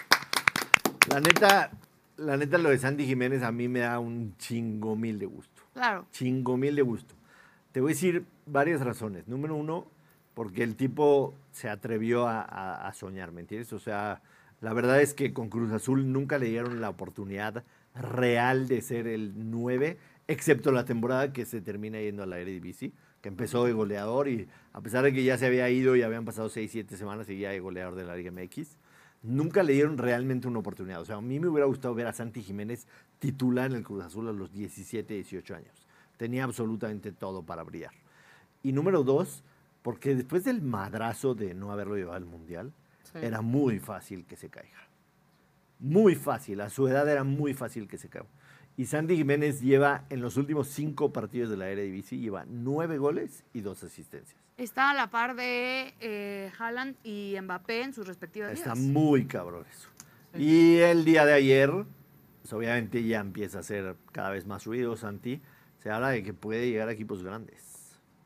La neta, la neta lo de Sandy Jiménez a mí me da un chingo mil de gusto. Claro. Chingo mil de gusto. Te voy a decir varias razones. Número uno, porque el tipo se atrevió a, a- a soñar, ¿me entiendes? O sea, la verdad es que con Cruz Azul nunca le dieron la oportunidad real de ser el 9, excepto la temporada que se termina yendo a la Eredivisie, que empezó de goleador y a pesar de que ya se había ido y habían pasado 6, 7 semanas, seguía de goleador de la Liga MX. Nunca le dieron realmente una oportunidad. O sea, a mí me hubiera gustado ver a Santi Jiménez titular en el Cruz Azul a los 17, 18 años. Tenía absolutamente todo para brillar. Y número dos, porque después del madrazo de no haberlo llevado al Mundial, Sí. era muy fácil que se caiga. Muy fácil, a su edad era muy fácil que se caiga. Y Sandy Jiménez lleva en los últimos cinco partidos de la Eredivisie, lleva nueve goles y dos asistencias. Está a la par de eh, Haaland y Mbappé en sus respectivas Está muy cabrón eso. Y el día de ayer, pues, obviamente ya empieza a hacer cada vez más ruido, Santi. Se habla de que puede llegar a equipos grandes.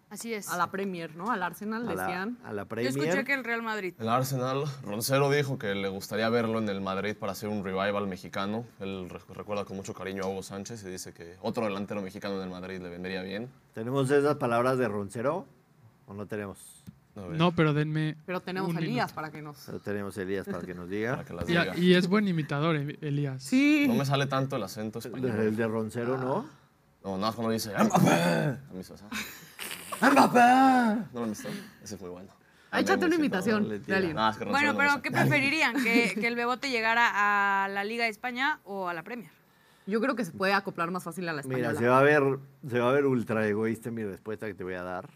Así es. A la Premier, ¿no? Al Arsenal, A la, decían. a la Yo Premier. escuché que el Real Madrid. El Arsenal, Roncero dijo que le gustaría verlo en el Madrid para hacer un revival mexicano. Él re- recuerda con mucho cariño a Hugo Sánchez y dice que otro delantero mexicano en el Madrid le vendría bien. ¿Tenemos esas palabras de Roncero o no tenemos? No, pero denme. Pero tenemos un a Elías minuto. para que nos. Pero tenemos a Elías para que nos diga. para que las Y, diga. y es buen imitador, E- Elías. Sí. No me sale tanto el acento El español. de Roncero, ¿no? No, nada más cuando dice. A mí se ¡Mbappé! ¿No lo visto? Ese es muy bueno. Ah, Échate una imitación de alguien. Nada, es que Bueno, no pero ¿qué preferirían? ¿Que, que el Bebote llegara a la Liga de España o a la Premier? Yo creo que se puede acoplar más fácil a la española. Mira, se va a ver, se va a ver ultra egoísta mi respuesta que te voy a dar.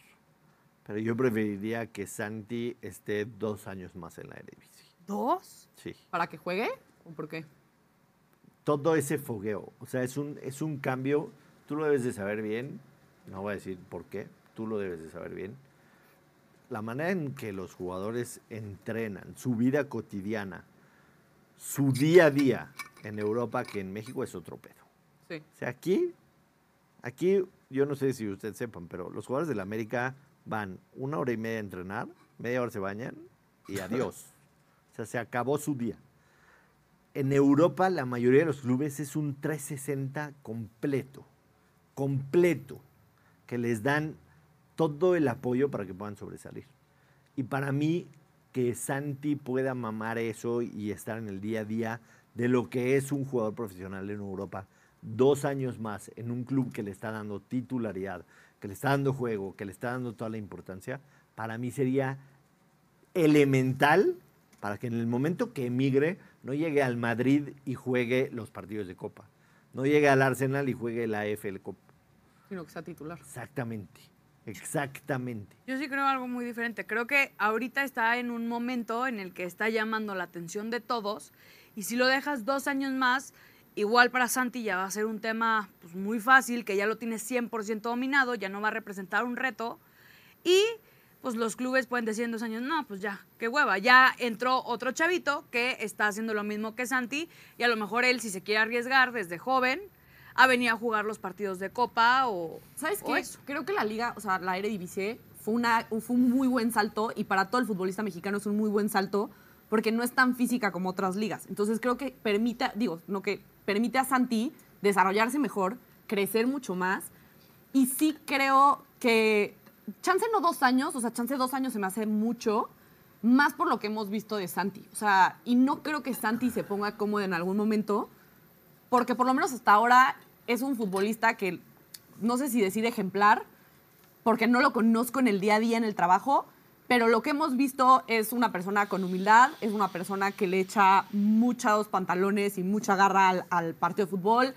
Pero yo preferiría que Santi esté dos años más en la Eredivisie. ¿Dos? Sí. ¿Para que juegue? ¿O por qué? Todo ese fogueo. O sea, es un, es un cambio. Tú lo debes de saber bien. No voy a decir por qué. Tú lo debes de saber bien. La manera en que los jugadores entrenan, su vida cotidiana, su día a día en Europa, que en México es otro pedo. Sí. O sea, aquí, aquí, yo no sé si ustedes sepan, pero los jugadores de la América van una hora y media a entrenar, media hora se bañan y adiós. o sea, se acabó su día. En Europa, la mayoría de los clubes es un 360 completo, completo, que les dan todo el apoyo para que puedan sobresalir. Y para mí, que Santi pueda mamar eso y estar en el día a día de lo que es un jugador profesional en Europa, dos años más en un club que le está dando titularidad, que le está dando juego, que le está dando toda la importancia, para mí sería elemental para que en el momento que emigre no llegue al Madrid y juegue los partidos de Copa, no llegue al Arsenal y juegue la FL Cup. Sino que sea titular. Exactamente, exactamente. Yo sí creo algo muy diferente. Creo que ahorita está en un momento en el que está llamando la atención de todos y si lo dejas dos años más, igual para Santi ya va a ser un tema pues, muy fácil, que ya lo tiene 100% dominado, ya no va a representar un reto y pues los clubes pueden decir en dos años, no, pues ya, qué hueva, ya entró otro chavito que está haciendo lo mismo que Santi y a lo mejor él si se quiere arriesgar desde joven a venir a jugar los partidos de Copa o... ¿Sabes o qué? eso. Creo que la liga, o sea, la Eredivisie fue, una, fue un muy buen salto y para todo el futbolista mexicano es un muy buen salto porque no es tan física como otras ligas. Entonces creo que permite, digo, no que permite a Santi desarrollarse mejor, crecer mucho más y sí creo que chance no dos años, o sea, chance dos años se me hace mucho, más por lo que hemos visto de Santi. O sea, y no creo que Santi se ponga cómodo en algún momento, porque por lo menos hasta ahora es un futbolista que no sé si decir ejemplar, porque no lo conozco en el día a día en el trabajo, pero lo que hemos visto es una persona con humildad, es una persona que le echa muchos pantalones y mucha garra al, partido de fútbol.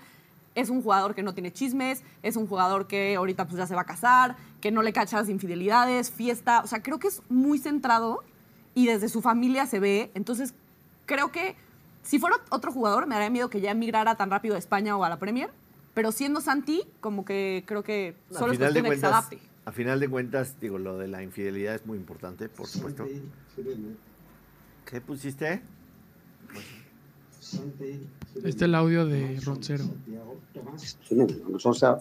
es un jugador que no tiene chismes, es un jugador que ahorita pues ya se va a casar, que no le cachas infidelidades, fiesta, o sea, creo que es muy centrado y desde su familia se ve, entonces creo que si fuera otro jugador me daría miedo que ya emigrara tan rápido a España o a la Premier, pero siendo Santi, como que creo que A solo es final, de cuestión de que se cuentas, adapte. a final de cuentas, digo, lo de la infidelidad es muy importante, por supuesto. ¿Qué pusiste? Este es el audio de Roncero. Sí, o sea,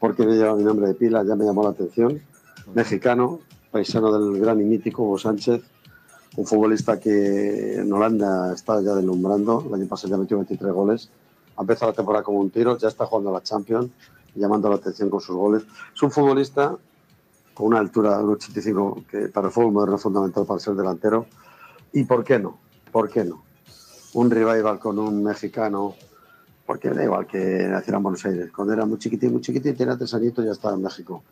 porque me lleva mi nombre de pila, ya me llamó la atención. Mexicano, paisano del gran y mítico Hugo Sánchez, un futbolista que en Holanda está ya deslumbrando. El año pasado ya metió 23 goles. Ha empezado la temporada como un tiro, ya está jugando a la Champions, llamando la atención con sus goles. Es un futbolista con una altura de 1,85 que para el fútbol moderno es fundamental para ser delantero. ¿Y por qué no? ¿Por qué no? Un revival con un mexicano, porque da igual que naciera en Buenos Aires. Cuando era muy chiquitín, muy chiquitín, tenía tres añitos y ya estaba en México.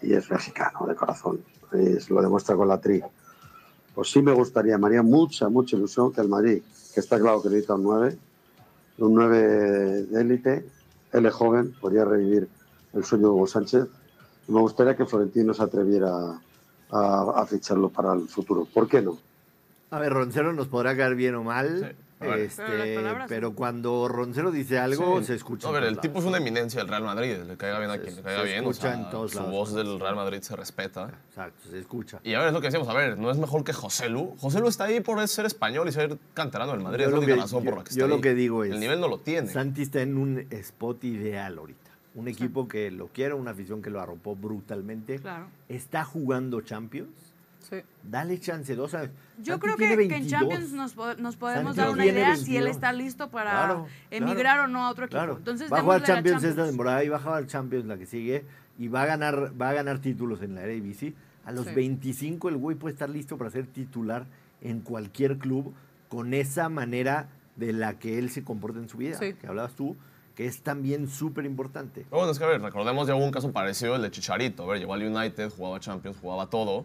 Y es mexicano de corazón. Es- lo demuestra con la tri. Pues sí me gustaría, me haría mucha, mucha ilusión que el Madrid, que está claro que necesita un 9, un 9 de élite, él es joven, podría revivir el sueño de Hugo Sánchez. Y me gustaría que Florentino se atreviera a, a ficharlo para el futuro. ¿Por qué no? A ver, Roncero nos podrá caer bien o mal, Sí. Este, Pero cuando Roncero dice algo, Sí. se escucha. A ver, el tipo es una eminencia del Real Madrid. Le caiga bien a Se- quien le se caiga bien. O escucha sea, en todos su lados. voz del Real Madrid se respeta. Exacto, se escucha. Y a ver, es lo que decíamos. A ver, no es mejor que José Lu. José Lu está ahí por ser español y ser canterano del Madrid. Yo es la lo única que- razón yo- por la que yo está lo ahí. que digo es, El nivel no lo tiene. Santi está en un spot ideal ahorita. Un equipo que lo quiere, una afición que lo arropó brutalmente. Claro. Está jugando Champions. Sí. Dale chance, dos años. Yo Santi creo que, en 22. Champions nos, nos podemos Santi dar una idea si él 22. está listo para Claro, emigrar claro. o no a otro equipo. Claro. Entonces, va a jugar la Champions, esta temporada y va a jugar Champions la que sigue y va a ganar va a ganar títulos en la Eredivisie. A los Sí. 25 el güey puede estar listo para ser titular en cualquier club con esa manera de la que él se comporta en su vida, Sí. que hablabas tú, que es también súper importante. Bueno, es que a ver, recordemos ya hubo un caso parecido, el de Chicharito. A ver, llegó al United, jugaba Champions, jugaba todo.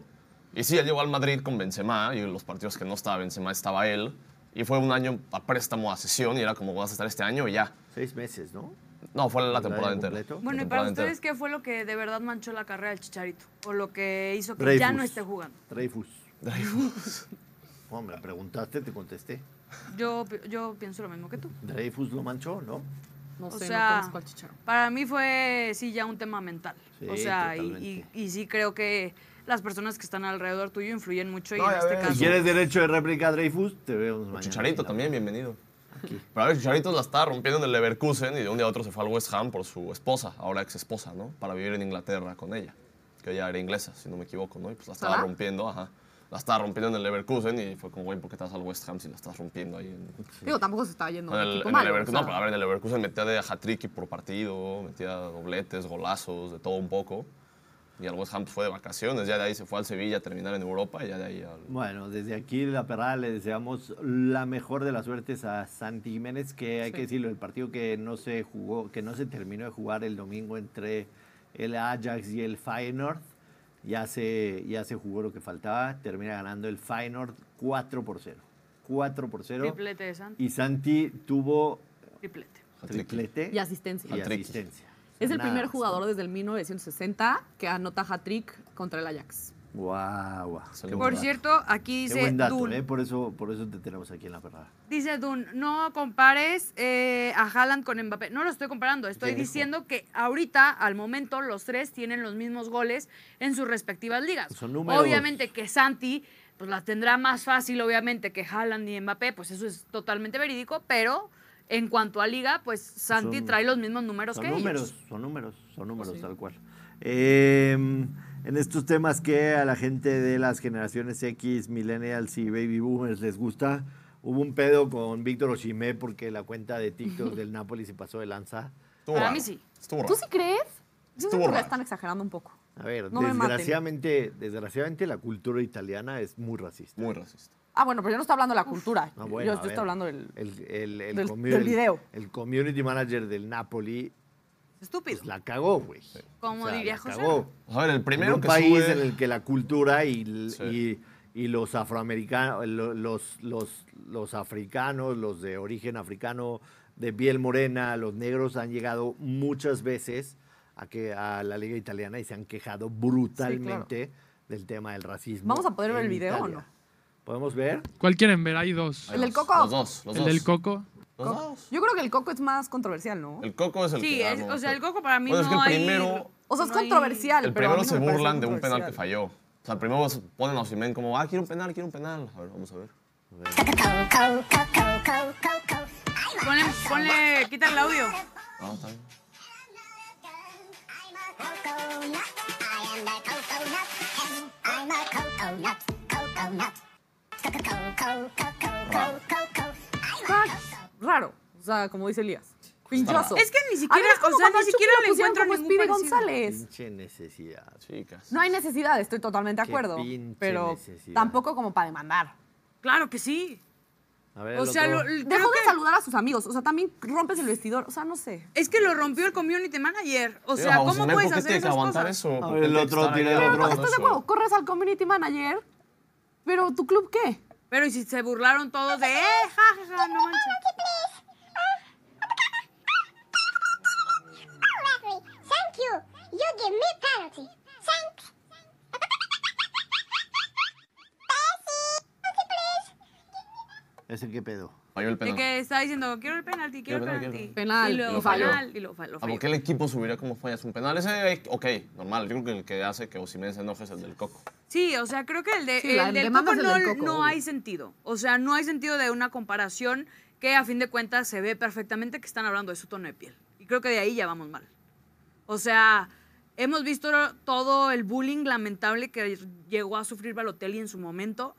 Y sí, él llegó al Madrid con Benzema y en los partidos que no estaba Benzema estaba él. Y fue un año a préstamo a sesión y era como vas a estar este año y ya. Seis meses, ¿no? No, fue la ¿El temporada entera. completo? Bueno, y para ustedes, entera. ¿qué fue lo que de verdad manchó la carrera del Chicharito? O lo que hizo que Dreyfus. ya no esté jugando. Dreyfus. Oh, me preguntaste, te contesté. Yo, yo pienso lo mismo que tú. Dreyfus lo manchó, ¿no? No O sé, sea, no conozco al Chicharo. Para mí fue, sí, ya un tema mental. Sí, o sea, y, y, y sí creo que las personas que están alrededor tuyo influyen mucho y No, en ya este caso... Si quieres derecho de réplica Dreyfus, te vemos mañana. Chicharito aquí, también, bienvenido. Pero a ver, Chicharito la estaba rompiendo en el Leverkusen y de un día a otro se fue al West Ham por su esposa, ahora ex esposa, ¿no? Para vivir en Inglaterra con ella, que ella era inglesa, si no me equivoco, ¿no? Y pues la estaba rompiendo, ajá. La estaba rompiendo en el Leverkusen y fue como, güey, ¿por qué vas al West Ham si la estás rompiendo ahí en, Digo, tampoco se estaba yendo en un el, equipo en el malo, Leverkusen? o sea, No, pero a ver, en el Leverkusen metía de hat-trick por partido, metía dobletes, golazos, de todo un poco. Y al West Ham fue de vacaciones, ya de ahí se fue al Sevilla a terminar en Europa y ya de ahí al... Bueno, desde aquí la perrada le deseamos la mejor de las suertes a Santi Jiménez, que hay Sí. que decirlo, el partido que no se jugó, que no se terminó de jugar el domingo entre el Ajax y el Feyenoord, ya se, ya se jugó lo que faltaba, termina ganando el Feyenoord 4 por 0. 4 por 0. Triplete de Santi. Y Santi tuvo Triplete. triplete Y asistencia. y asistencia. Es el Nada primer jugador desde el 1960 que anota hat-trick contra el Ajax. Guau, el Qué Por cierto, aquí Qué dice buen dato, Dun. ¿eh? Por eso, por eso te tenemos aquí en la perrada. Dice Dun, no compares eh, a Haaland con Mbappé. No lo estoy comparando, estoy diciendo que ahorita, al momento, los tres tienen los mismos goles en sus respectivas ligas. Son números. Obviamente que Santi pues las tendrá más fácil, obviamente, que Haaland y Mbappé, pues eso es totalmente verídico, pero en cuanto a liga, pues Santi Son- trae los mismos números Son que números, ellos. son números, son números sí. tal cual. Eh, en estos temas que a la gente de las generaciones X, millennials y baby boomers les gusta, hubo un pedo con Víctor Oshimé porque la cuenta de TikTok del Napoli se pasó de lanza. Estuvo Para raro. mí sí. Estuvo ¿Tú raro. sí crees? Yo Estuvo que raro. están exagerando un poco. A ver, No me maten. desgraciadamente, desgraciadamente la cultura italiana es muy racista. Muy racista. Ah, bueno, pero yo no estoy hablando de la cultura. No, bueno, yo a estoy ver, hablando del... el, el, el del- commu- del video. El community manager del Napoli Estúpido. pues, la cagó, güey. Como diría la José. cagó. A ver, el en primero un que país sube... en el que la cultura y, Sí. y, y los afroamericanos, lo- los, los, los africanos, los de origen africano, de piel morena, los negros han llegado muchas veces a, que, a la liga italiana y se han quejado brutalmente del tema del racismo. ¿Vamos a poder ver en el video o Italia. no? ¿Podemos ver? ¿Cuál quieren ver? Hay dos. ¿El del Coco? Los dos, los El dos. del Coco. Los dos. Yo creo que el coco es más controversial, ¿no? El coco es el Sí, que es- ganó. o sea, el Coco para mí Bueno, es que no el hay- primero, O sea, es no hay- controversial. el pero a mí primero no se me parece burlan de un penal que controversial. falló. O sea, primero ponen a Osimhen como, ah, quiero un penal, quiero un penal. A ver, vamos a ver. Ponle, ponle, quita el audio. No, está bien. Raro. O sea, como dice Elías. Pinchazo. Es que ni siquiera, ver, o sea, ni siquiera lo le pusieron encuentro como Speedy parecido. González. Pinche necesidad. Chicas. No hay necesidad, estoy totalmente de acuerdo. pinche Pero necesidad. tampoco como para demandar. Claro que sí. A ver, O sea, lo- Dejó de que- saludar a sus amigos. O sea, también rompes el vestidor. O sea, no sé. Es que lo rompió el community manager. O sea, Digo, ¿cómo puedes ¿por qué hacer esas aguantar cosas? eso? A ¿Por ver, qué el otro, tira el otro. ¿Estás de acuerdo? Corres al community manager. Pero tu club qué? Pero ¿y si se burlaron todos de, eh, ja, ja, ja, no you. You give me penalty. Thanks. Bessie. Penalty, please. ¿Ese qué pedo? Falló el que está diciendo, quiero el penalti, quiero el penalti. penal, Penal. Y lo falló. penal, y lo, fa- lo ¿A falló. por qué el equipo subiría como fallas un penal? Ese, eh, ok, normal. Yo creo que el que hace que Osimhen se enoje es el del Coco. Sí, o sea, creo que el, de, Sí, la el del Coco no, del Coco, no obvio. hay sentido. O sea, no hay sentido de una comparación que a fin de cuentas se ve perfectamente que están hablando de su tono de piel. Y creo que de ahí ya vamos mal. O sea, hemos visto todo el bullying lamentable que llegó a sufrir Balotelli en su momento.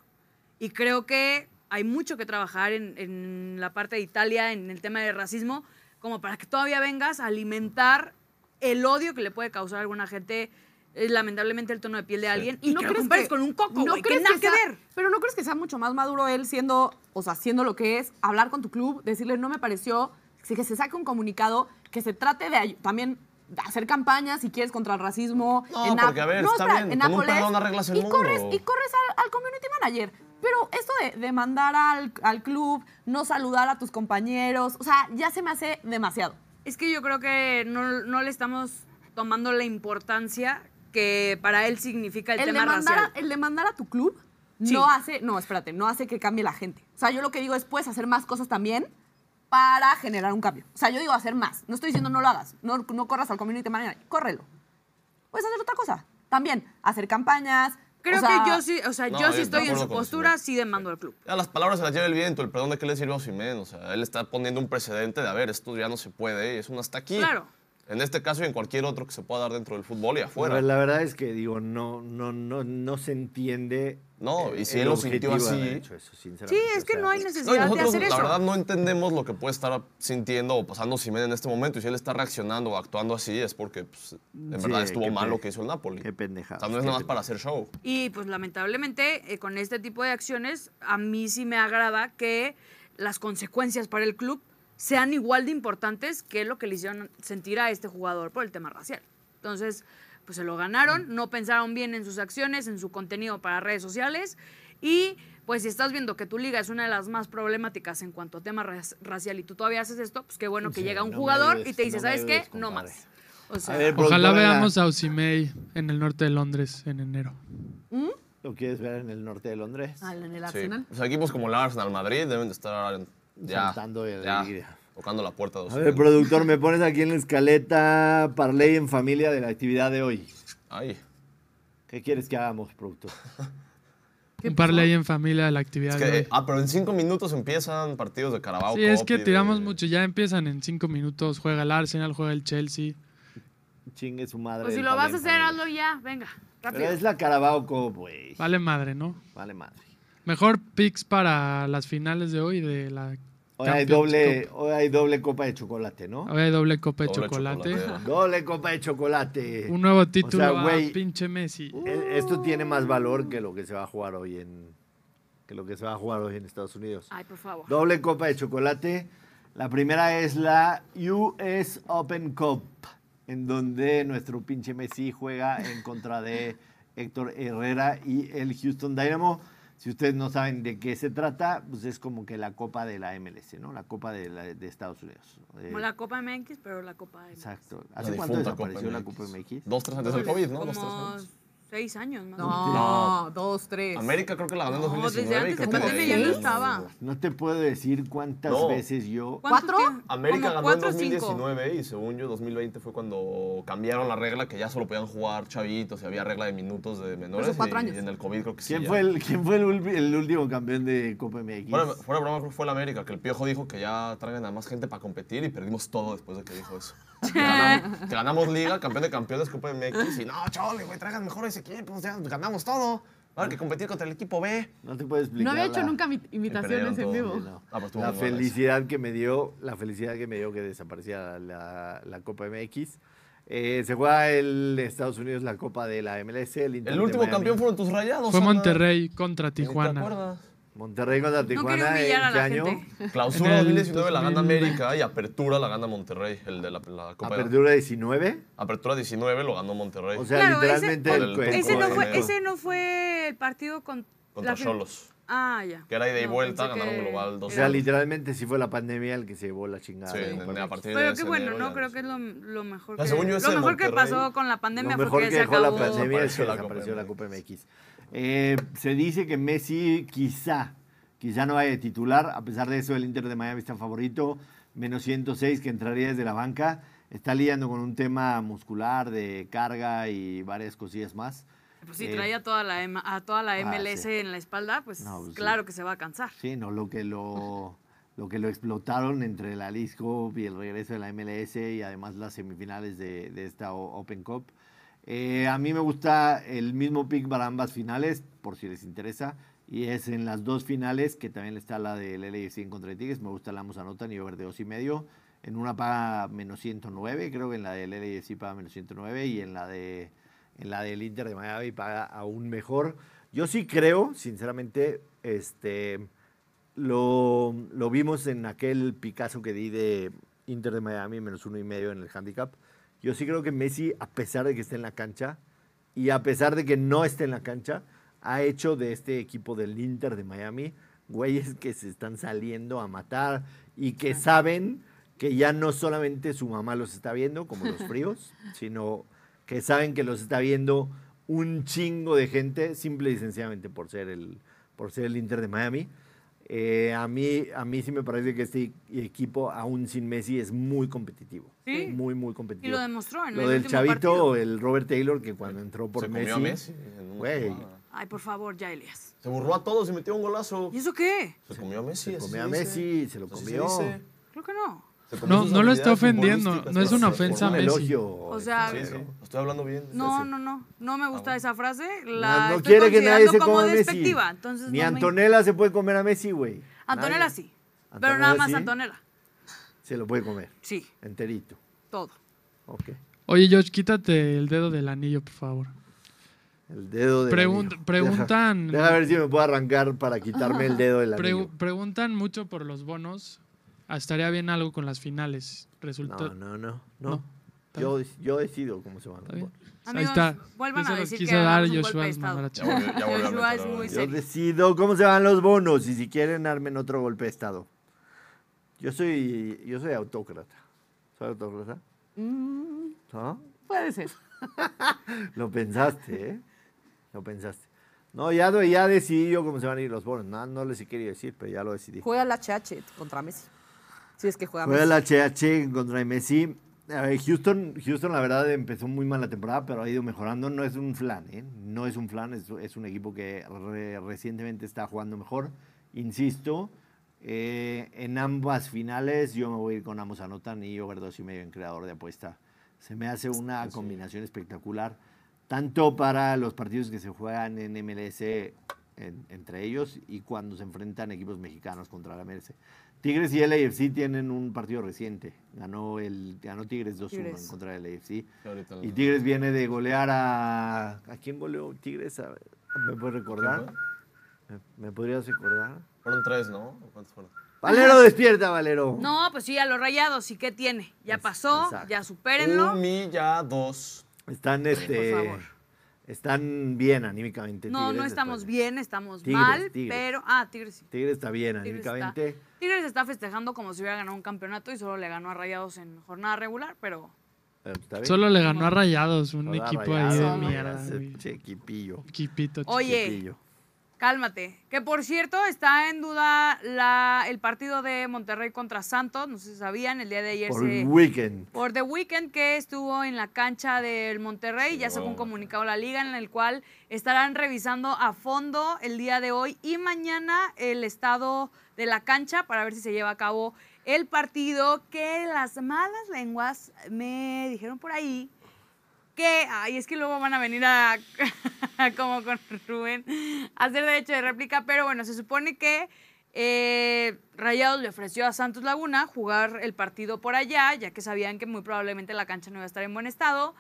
Y creo que hay mucho que trabajar en, en la parte de Italia, en el tema del racismo, como para que todavía vengas a alimentar el odio que le puede causar a alguna gente, eh, lamentablemente, el tono de piel de alguien. Y, no que lo compares con un coco, güey, que crees nada que, sea- ver. Pero no crees que sea mucho más maduro él siendo, o sea, haciendo lo que es, hablar con tu club, decirle no me pareció, que se saque un comunicado, que se trate de también hacer campañas si quieres contra el racismo. No, en porque, a ver, no, está espera, bien, en con un Nápoles, perdón arreglas el y corres, mundo. y corres al, al community manager. Pero esto de, de mandar al, al club, no saludar a tus compañeros, o sea, ya se me hace demasiado. Es que yo creo que no, no le estamos tomando la importancia que para él significa el, el, tema de mandar racial. el de mandar a tu club Sí. no hace, no, espérate, no hace que cambie la gente. O sea, yo lo que digo es puedes hacer más cosas también para generar un cambio. O sea, yo digo hacer más. No estoy diciendo no lo hagas, no, no corras al community manager, córrelo. Puedes hacer otra cosa. También hacer campañas. Creo o sea, que yo sí, o sea, No, yo sí estoy en su postura, sí demando al club. Ya las palabras se las lleva el viento, el perdón de qué le sirve a Osimhen. O sea, él está poniendo un precedente de, a ver, esto ya no se puede es un hasta aquí. Claro. En este caso y en cualquier otro que se pueda dar dentro del fútbol y afuera. la verdad es que digo, no, no, no, no se entiende. No, y si él lo sintió de así- eso, Sí, es O que sea, no hay No, necesidad de nosotros, hacer la eso. verdad, no entendemos lo que puede estar sintiendo o pasando Osimhen en este momento. Y si él está reaccionando o actuando así, es porque pues, en Sí, verdad estuvo qué mal lo que hizo el Napoli. Qué pendejada. O sea, no es nada más para hacer show. Y pues lamentablemente eh, con este tipo de acciones a mí sí me agrada que las consecuencias para el club sean igual de importantes que lo que le hicieron sentir a este jugador por el tema racial. Entonces, pues se lo ganaron, no pensaron bien en sus acciones, en su contenido para redes sociales y pues si estás viendo que tu liga es una de las más problemáticas en cuanto a tema rac- racial y tú todavía haces esto, pues qué bueno que Sí, llega un no jugador ayudes, y te dice, no ¿sabes qué? ayudes, No compadre". más. O sea, ver, Ojalá veamos a Osimei en el norte de Londres en enero. ¿Lo quieres ver en el norte de Londres? Ah, en el Sí. Arsenal. O sea, equipos como el Arsenal Madrid deben de estar en- ya, Saltando de ya, tocando la puerta de A ver, productor, me pones aquí en la escaleta Parley en familia de la actividad de hoy. Ay, ¿Qué quieres que hagamos, productor? Un parlay en familia de la actividad. es de hoy. ah, pero en cinco minutos empiezan partidos de Carabao Sí, es que de- tiramos mucho. Ya empiezan en cinco minutos. Juega el Arsenal, juega el Chelsea. Chingue su madre. pues si lo vas a Parley hacer, familia. hazlo ya, venga, rápido. Pero es la Carabao Cup, güey. Vale madre, ¿no? Vale madre. Mejor picks para las finales de hoy de la Hoy hay, doble, Cup. hoy hay doble copa de chocolate, ¿no? Hoy hay doble copa de Doble chocolate. Doble copa de chocolate. Un nuevo título O sea, güey, a pinche Messi. e- Esto tiene más valor que lo que se va a jugar hoy en que lo que se va a jugar hoy en Estados Unidos. Ay, por favor. Doble copa de chocolate. La primera es la US Open Cup, en donde nuestro pinche Messi juega en contra de Héctor Herrera y el Houston Dynamo. Si ustedes no saben de qué se trata, pues es como que la Copa de la MLS, ¿no? La Copa de, la- de Estados Unidos. Eh, Como la Copa MX, pero la Copa MX. Exacto. La ¿Hace cuánto Copa desapareció la MX. Copa MX? Dos, tres antes del COVID, ¿no? Dos, tres. Seis años más. No, dos, tres. América creo que la ganó en No, 2019. desde antes de pandemia ya no estaba. No te puedo decir cuántas No. veces yo... ¿Cuánto ¿Cuatro? tiempo? América ganó en cuatro o cinco. 2019 y según yo 2020 fue cuando cambiaron la regla que ya solo podían jugar chavitos y había regla de minutos de menores. Eso, cuatro y, años. y en el COVID creo que sí. ¿Quién ya. fue, el, ¿Quién fue el, último campeón de Copa MX? Fuera, fuera de broma, creo que fue el América, que el Piojo dijo que ya traigan a más gente para competir y perdimos todo después de que dijo eso. Que ganamos, que ganamos Liga, campeón de campeones, Copa MX y no, chole, güey, traigan mejores equipos, ya ganamos todo. Ahora que competir contra el equipo B. No te puedo explicar. No había hecho la- nunca mi- imitaciones en vivo. No. Ah, estuvo la muy felicidad que me dio, la felicidad que me dio que desapareciera la, la Copa MX. Eh, se juega el Estados Unidos la Copa de la MLS. El, Inter El de último Miami. campeón fueron tus rayados. Fue Ana. Monterrey contra ¿Ni ¿Te Tijuana. acuerdas? Monterrey contra No Tijuana. a ¿En qué la año? gente. Clausura En el 2019 la gana 2000. América y Apertura la gana Monterrey, el de la, la Copa. Apertura 19. Apertura 19 lo ganó Monterrey. O sea, Claro, ese- literalmente Por el, el- el- Ese no, fue, ese no el partido con... contra la Cholos. Ah, ya. Que era ida y No, vuelta, ganaron que global O 2 sea, literalmente sí fue la pandemia el que se llevó la chingada. Sí, de a partir Pero ese qué bueno, ¿no? Creo que es lo, lo mejor, que, según yo, ese lo mejor que pasó con la pandemia Lo mejor porque que se dejó la acabó. pandemia es que Desapareció la la Copa MX. Eh, se dice que Messi quizá, quizá no vaya de titular. A pesar de eso, el Inter de Miami está favorito. Menos 106 que entraría desde la banca. Está lidiando con un tema muscular de carga y varias cosillas más. Pues si Eh, traía toda la, a toda la ah, MLS sí. en la espalda, pues, No, pues sí. claro que se va a cansar. Sí, no, lo que lo, lo que lo explotaron entre League Cup y el regreso de la MLS y además las semifinales de, de esta Open Cup. Eh, a mí me gusta el mismo pick para ambas finales, por si les interesa. Y es en las dos finales, que también está la del LAFC en contra de Tigres. Me gusta la ambos anotan y over de dos y medio. En una paga menos 109, creo que en la del LAFC paga menos 109 y en la de en la del Inter de Miami paga aún mejor. Yo sí creo, sinceramente, este, lo, lo vimos en aquel Picasso que di de Inter de Miami, menos uno y medio en el handicap. Yo sí creo que Messi, a pesar de que esté en la cancha y a pesar de que no esté en la cancha, ha hecho de este equipo del Inter de Miami güeyes que se están saliendo a matar y que saben que ya no solamente su mamá los está viendo, como los fríos, sino que saben que los está viendo un chingo de gente, simple y sencillamente por ser el, por ser el Inter de Miami. Eh, a, mí, a mí sí me parece que este equipo, aún sin Messi, es muy competitivo. Sí. Muy, muy Y competitivo. lo demostró en Lo el del último chavito, partido. el Robert Taylor, que cuando entró por Se Messi. comió a Messi. Güey. Ay, por favor, ya, Elias. Se burló a todos y metió un golazo. ¿Y eso qué? Se comió a Messi. Se comió a. Messi, se lo comió. Creo que no. No, no lo está habilidades ofendiendo, no es una ofensa a Messi. elogio. O sea, Sí, sí, estoy hablando bien. No, no, no. No me gusta Ah, esa frase. No, La no estoy quiere que nadie se coma a Messi. despectiva. Entonces Ni no me- Antonella se puede comer a Messi, güey. Antonella Nadie. sí. Pero nada más sí. Antonella. Se lo puede comer, Sí, enterito. todo. Ok. Oye, Josh, quítate el dedo del anillo, por favor. El dedo de. Pregun- preguntan- Deja, deja ver si me puedo arrancar para quitarme el dedo del Pre- anillo. preguntan mucho por los bonos. Estaría bien algo con las finales. Resulta. No, no, no. no. No. Yo, yo decido cómo se van ¿Está los bien? bonos. Ahí Amigos, está. vuelvan Yo se a decir quise que dar, Joshua golpe de es mandar a estado. Ya volvió, ya volvió a Joshua es a- muy Yo decido cómo se van los bonos y si quieren armen otro golpe de estado. Yo soy, yo soy autócrata. ¿Soy autócrata? Mm, ¿Ah? puede ser. Lo pensaste, ¿eh? Lo pensaste. No, ya, ya decidí yo cómo se van a ir los bonos. No, no les he querido decir, pero ya lo decidí. Juega el HH contra Messi. Si es que juega Juega Messi. el HH contra Messi. A ver, Houston, Houston, la verdad, empezó muy mal la temporada, pero ha ido mejorando. No es un flan, ¿eh? No es un flan, es, es un equipo que re- recientemente está jugando mejor. Insisto, eh, en ambas finales yo me voy a ir con ambos anotan y over dos y medio en creador de apuesta. Se me hace una combinación espectacular, tanto para los partidos que se juegan en MLS en- entre ellos y cuando se enfrentan equipos mexicanos contra la MLS. Tigres y LAFC tienen un partido reciente. Ganó, el, ganó Tigres 2-1 Tigres. en contra del ahorita Y. Tigres viene de golear a... ¿A quién goleó Tigres? A ¿Me puedes recordar? ¿Me, me podrías recordar? Fueron tres, ¿no? ¿Cuántos fueron? Valero, despierta, Valero. No, pues sí, a los rayados. ¿Y qué tiene? Ya pasó, exacto. ya supérenlo. Humillados. Están este... favor. Están bien anímicamente. No, Tigres, no estamos bien, estamos Tigres, mal, Tigres. pero... Ah, Tigres sí. Tigres está bien Tigres está, anímicamente. Tigres está festejando como si hubiera ganado un campeonato y solo le ganó a Rayados en jornada regular, pero pero está bien. Solo le ganó a Rayados, un Toda equipo ahí de mierda. ese equipillo. Equipito. chiquito. Oye, equipillo. Cálmate. Que por cierto, está en duda la, el partido de Monterrey contra Santos, no sé si sabían, el día de ayer Por se... weekend. Por The Weekend que estuvo en la cancha del Monterrey, ya sacó un comunicado la liga en el cual estarán revisando a fondo el día de hoy y mañana el estado de la cancha para ver si se lleva a cabo el partido que las malas lenguas me dijeron por ahí que, ay, es que luego van a venir a, como con Rubén, a hacer derecho de réplica, pero bueno, se supone que eh, Rayados le ofreció a Santos Laguna jugar el partido por allá, ya que sabían que muy probablemente la cancha no iba a estar en buen estado,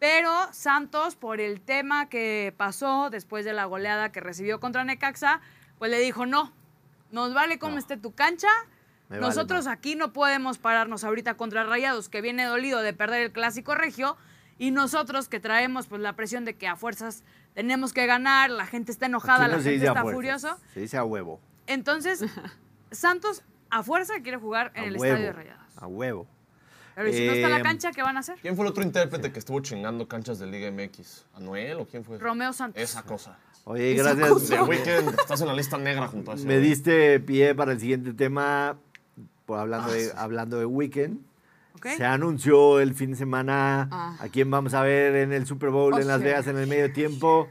pero Santos, por el tema que pasó después de la goleada que recibió contra Necaxa, pues le dijo, no, nos vale cómo No. esté tu cancha, Me vale nosotros aquí no podemos pararnos ahorita contra Rayados, que viene dolido de perder el clásico regio, y nosotros que traemos pues la presión de que a fuerzas tenemos que ganar, la gente está enojada, no la gente está fuerzas, furioso. Se dice a huevo. Entonces, Santos a fuerza quiere jugar en a el huevo. estadio de Rayados. A huevo. Pero ¿y si no está la Eh, cancha, ¿qué van a hacer? ¿Quién fue el otro intérprete que estuvo chingando canchas de Liga MX? ¿Anuel o quién fue? Romeo Santos. Esa cosa. Oye, Esa gracias. cosa. The Weeknd, estás en la lista negra junto a ese. Me diste pie para el siguiente tema, por hablando, de, hablando de Weekend. Se anunció el fin de semana Ah. a quién vamos a ver en el Super Bowl en Las. Vegas en el medio tiempo.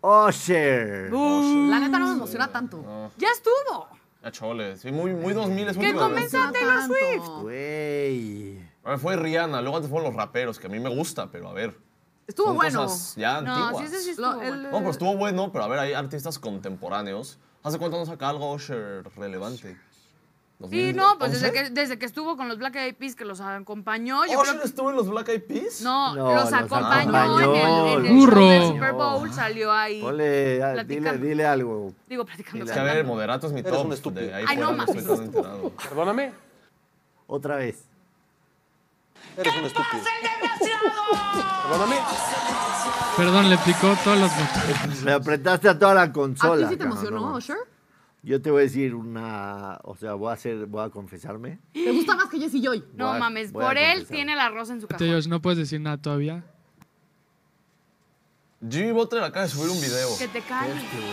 Usher. La neta no me emociona tanto. No, ¡Ya estuvo! ya chole. Sí, muy, muy 2000 es ¿Qué última vez. comienza Taylor. Swift? Güey. A fue Rihanna, luego antes fueron los raperos, que a mí me gusta, pero a ver. Estuvo son bueno. cosas ya No, antiguas. sí, ese sí Lo- estuvo el- bueno. No, pero estuvo bueno, pero a ver, hay artistas contemporáneos. ¿Hace cuánto no saca algo Usher relevante? Sí, no, pues 2011? desde que, desde que estuvo con los Black Eyed Peas, que los acompañó, yo ¿Usher creo estuvo en los Black Eyed Peas? No, No, los los acompañó, acompañó, en el, en el los show del burro. Super Bowl, salió ahí. Ponle, ah, dile, dile algo. Digo, platicando. Es que a ver, Moderato es mi Eres top. un estúpido. de ahí Ay, no enterado. Perdóname, Otra vez. eres un estúpido. Perdóname. Perdón, le picó todos los botones. Le apretaste a toda la ¿A consola. ti sí te emocionó, no. Yo te voy a decir una, o sea, voy a hacer, voy a confesarme. ¿Te gusta más que Jesse Joy? No Voy a- mames, voy a por él confesar. tiene el arroz en su Te cajón. digo, no puedes decir nada todavía. Jimmy Butler acaba de subir un video. Que te calles. Este, güey.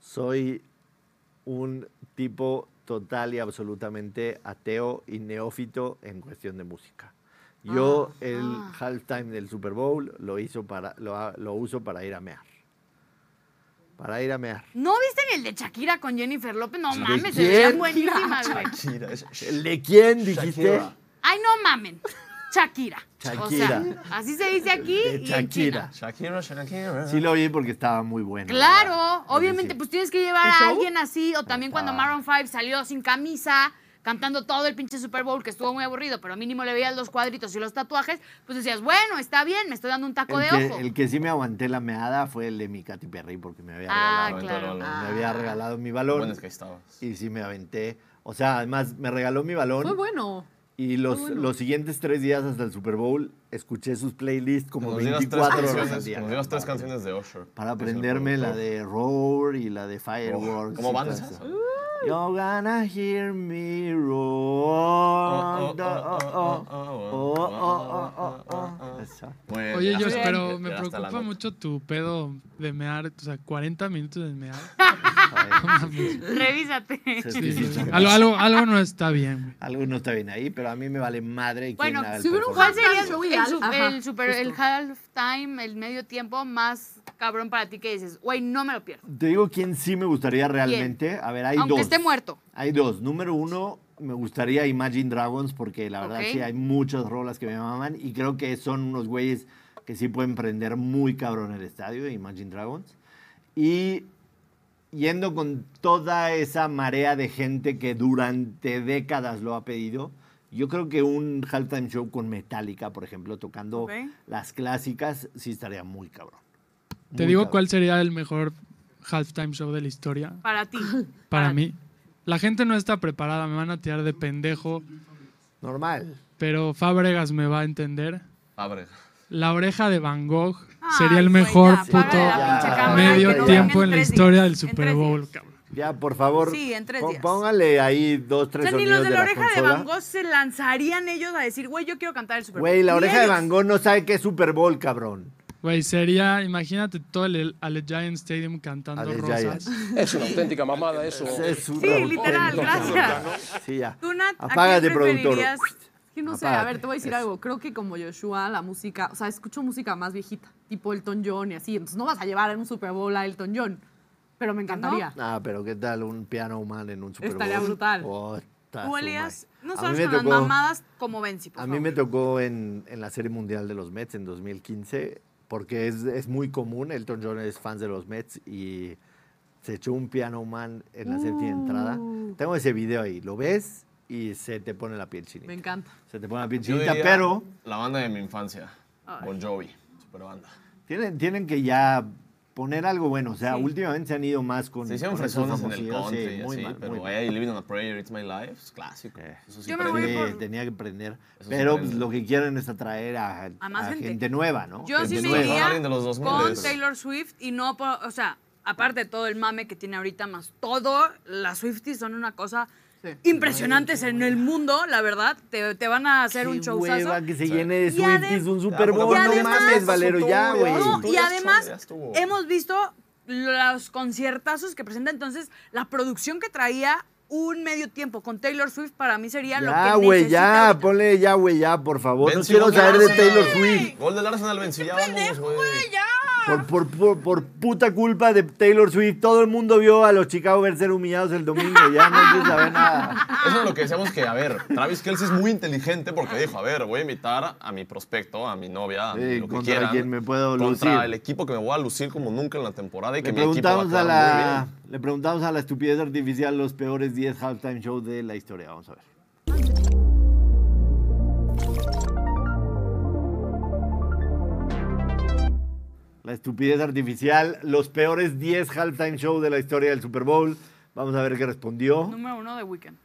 Soy un tipo total y absolutamente ateo y neófito en cuestión de música. Yo el halftime del Super Bowl lo hizo para lo, ha- lo uso para ir a mear. Para ir a mear. ¿No viste ni el de Shakira con Jennifer López? No ¿De mames, se veían buenísimas, güey. ¿El de quién dijiste? Shakira. Ay, no mamen. Shakira. O Shakira. sea, así se dice aquí De y en Shakira. China. Shakira, Shakira. Sí lo vi porque estaba muy bueno. Claro, ¿verdad? obviamente, pues tienes que llevar ¿El a alguien así, o también cuando Maroon 5 salió sin camisa, cantando todo el pinche Super Bowl, que estuvo muy aburrido, pero mínimo le veías los cuadritos y los tatuajes, pues decías, bueno, está bien, me estoy dando un taco el, de que, ojo. el que sí me aguanté la meada fue el de mi Katy Perry porque me había Ah, regalado, claro. Aventó el balón. me había regalado mi Bueno, balón es que ahí estabas. y sí me aventé. O sea, además me regaló mi balón Fue bueno. y los, bueno. los siguientes tres días hasta el Super Bowl escuché sus playlists como Nos digas tres 24 horas al día. nos tres canciones de Usher. Para aprenderme la de Roar y la de Fireworks. ¿Cómo y van esas? You're gonna hear me roar. Oye, yo pero me preocupa mucho tu pedo de mear, o sea, 40 minutos de mear. Revísate. Algo, no está bien. Algo no está bien ahí, pero a mí me vale madre. Bueno, si hubiera un ¿cuál sería el, super, el halftime, el medio tiempo más cabrón para ti que dices, güey, no me lo pierdo? Te digo quién sí me gustaría realmente. A ver, hay Aunque dos. esté muerto. Hay dos. Número uno, me gustaría Imagine Dragons porque la verdad sí hay muchas rolas que me maman y creo que son unos güeyes que sí pueden prender muy cabrón el estadio, Imagine Dragons. Y yendo con toda esa marea de gente que durante décadas lo ha pedido, yo creo que un halftime show con Metallica, por ejemplo, tocando las clásicas, sí estaría muy cabrón. Te digo cabrón. cuál sería el mejor halftime show de la historia. Para ti. Para mí. La gente no está preparada, me van a tirar de pendejo. Normal. pero Fábregas me va a entender. Abre. La oreja de Van Gogh Ay, sería el mejor ya, puto págale la pinche cámara y medio lo tiempo en la historia del Super Bowl, cabrón. Ya, por favor. Sí, en tres días. Póngale ahí dos, O tres sea, ni los de de la la oreja de consola. Van Gogh se lanzarían ellos a decir, güey, yo quiero cantar el Super Bowl. Güey, la oreja de. Van Gogh no sabe qué es Super Bowl, cabrón. Güey, sería, imagínate todo el Allegiant Stadium cantando Allegiant. rosas. Es una auténtica mamada eso. Es una Sí, literal, gracias. Sí, ya. Tú, Nat, ¿a Apágate, quién productor. preferirías? Que no sé, a ver, te voy a decir Eso. algo. Creo que como Joshua, la música, o sea, escucho música más viejita, tipo Elton John y así. Entonces no vas a llevar en un Super Bowl a Elton John. Pero me encantaría. Ah, pero ¿qué tal un piano man en un Super Bowl? Estaría brutal. Puta Tú, su Elías, no sabes con me las tocó- mamadas como Benzi, por A mí favor. me tocó en, en la Serie Mundial de los Mets en 2015, porque es, es muy común, Elton John es fan de los Mets y se echó un piano man en la séptima entrada. Uh. Tengo ese video ahí, lo ves y se te pone la piel chinita. Me encanta. Se te pone la piel chinita, pero La banda de mi infancia. Bon Jovi. Super banda. tienen, tienen que ya poner algo bueno. O sea, últimamente se han ido más con. Se hicieron fresones en el country sí, muy así, mal, muy pero mal. hey, Living on a Prayer, It's My Life, es clásico. Eh. Eso sí Yo me voy Sí, por- tenía que aprender. Eso sí Pero pues, lo que quieren es atraer a, A más a gente. gente. nueva, ¿no? Yo sí Gente me nueva. iría de los 2000 con Taylor Swift y no, por- o sea, aparte de todo el mame que tiene ahorita, más todo, las Swifties son una cosa impresionantes en el mundo, la verdad. Te, te van a hacer un Qué showzazo. hueva que se llene de Y Swifties un Super Bowl. No además- mames, Valero, ya, güey. No, y ya además ya hemos visto los conciertazos que presenta entonces la producción que traía un medio tiempo con Taylor Swift para mí sería lo Ya, que güey, necesita ya, ahorita. ponle ya, güey, ya, por favor. No quiero saber de. Taylor Swift. Gol del Arsenal, Benzi, ya vámonos, güey. Por, por, por, por puta culpa de Taylor Swift, todo el mundo vio a los Chicago Bears ser humillados el domingo. Ya no quiero saber nada. Eso es lo que decíamos que, a ver, Travis Kelsey es muy inteligente porque dijo, a ver, voy a invitar a mi prospecto, a mi novia, a Sí, lo que contra quieran, quien me puedo contra lucir. el equipo que me voy a lucir como nunca en la temporada y que Le mi equipo va a preguntamos, a muy la, bien. le preguntamos a la estupidez artificial los peores 10 halftime shows de la historia. Vamos a ver. La estupidez artificial, los peores 10 halftime shows de la historia del Super Bowl. Vamos a ver qué respondió. Número uno de Weekend.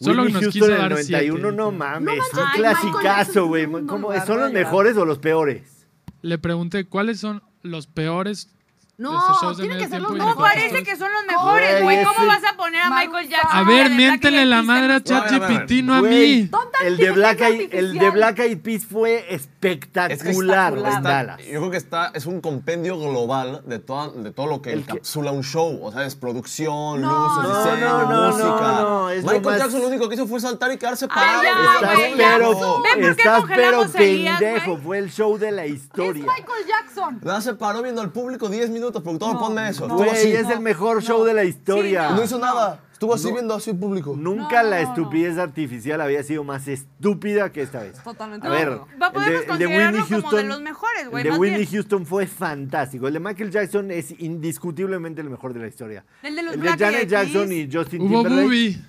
Solo nos Houston quiso en el dar 91, siete, no mames, un clasicazo, güey. en segundo ¿Cómo- lugar, ¿Son los mejores o los peores? Le pregunté cuáles son los peores No, tienen que ser los y No mejores. parece que son los mejores, Güey. ¿Cómo vas a poner a Michael Jackson? A ver, miéntele la madre a. ChatGPT, no a mí. El de Black Eyed, inteligencia el de artificial. Black Eyed Peas fue espectacular en Dallas. Yo creo que está, es un compendio global de, todo lo que encapsula un show. O sea, es producción, luces, diseño, música. es Michael Jackson lo único que hizo fue saltar y quedarse parado. Estás pero, ¿Ven por qué estás pero pendejo. Fue el show de la Es historia. Michael Jackson. Se paró viendo al público 10 minutos. Productor, No, ponme eso. Güey, es el mejor show de la historia. No hizo nada. Estuvo así viendo así el público. Nunca No, la estupidez artificial había sido más estúpida que esta vez. Totalmente A de ver. Va a el de, el de considerarlo Whitney como de Houston, los mejores, güey, el de más Whitney bien. Houston fue fantástico. El de Michael Jackson es indiscutiblemente el mejor de la historia. El de los el Black de Janet Eyed Jackson y Justin Hubo Timberlake. Booby.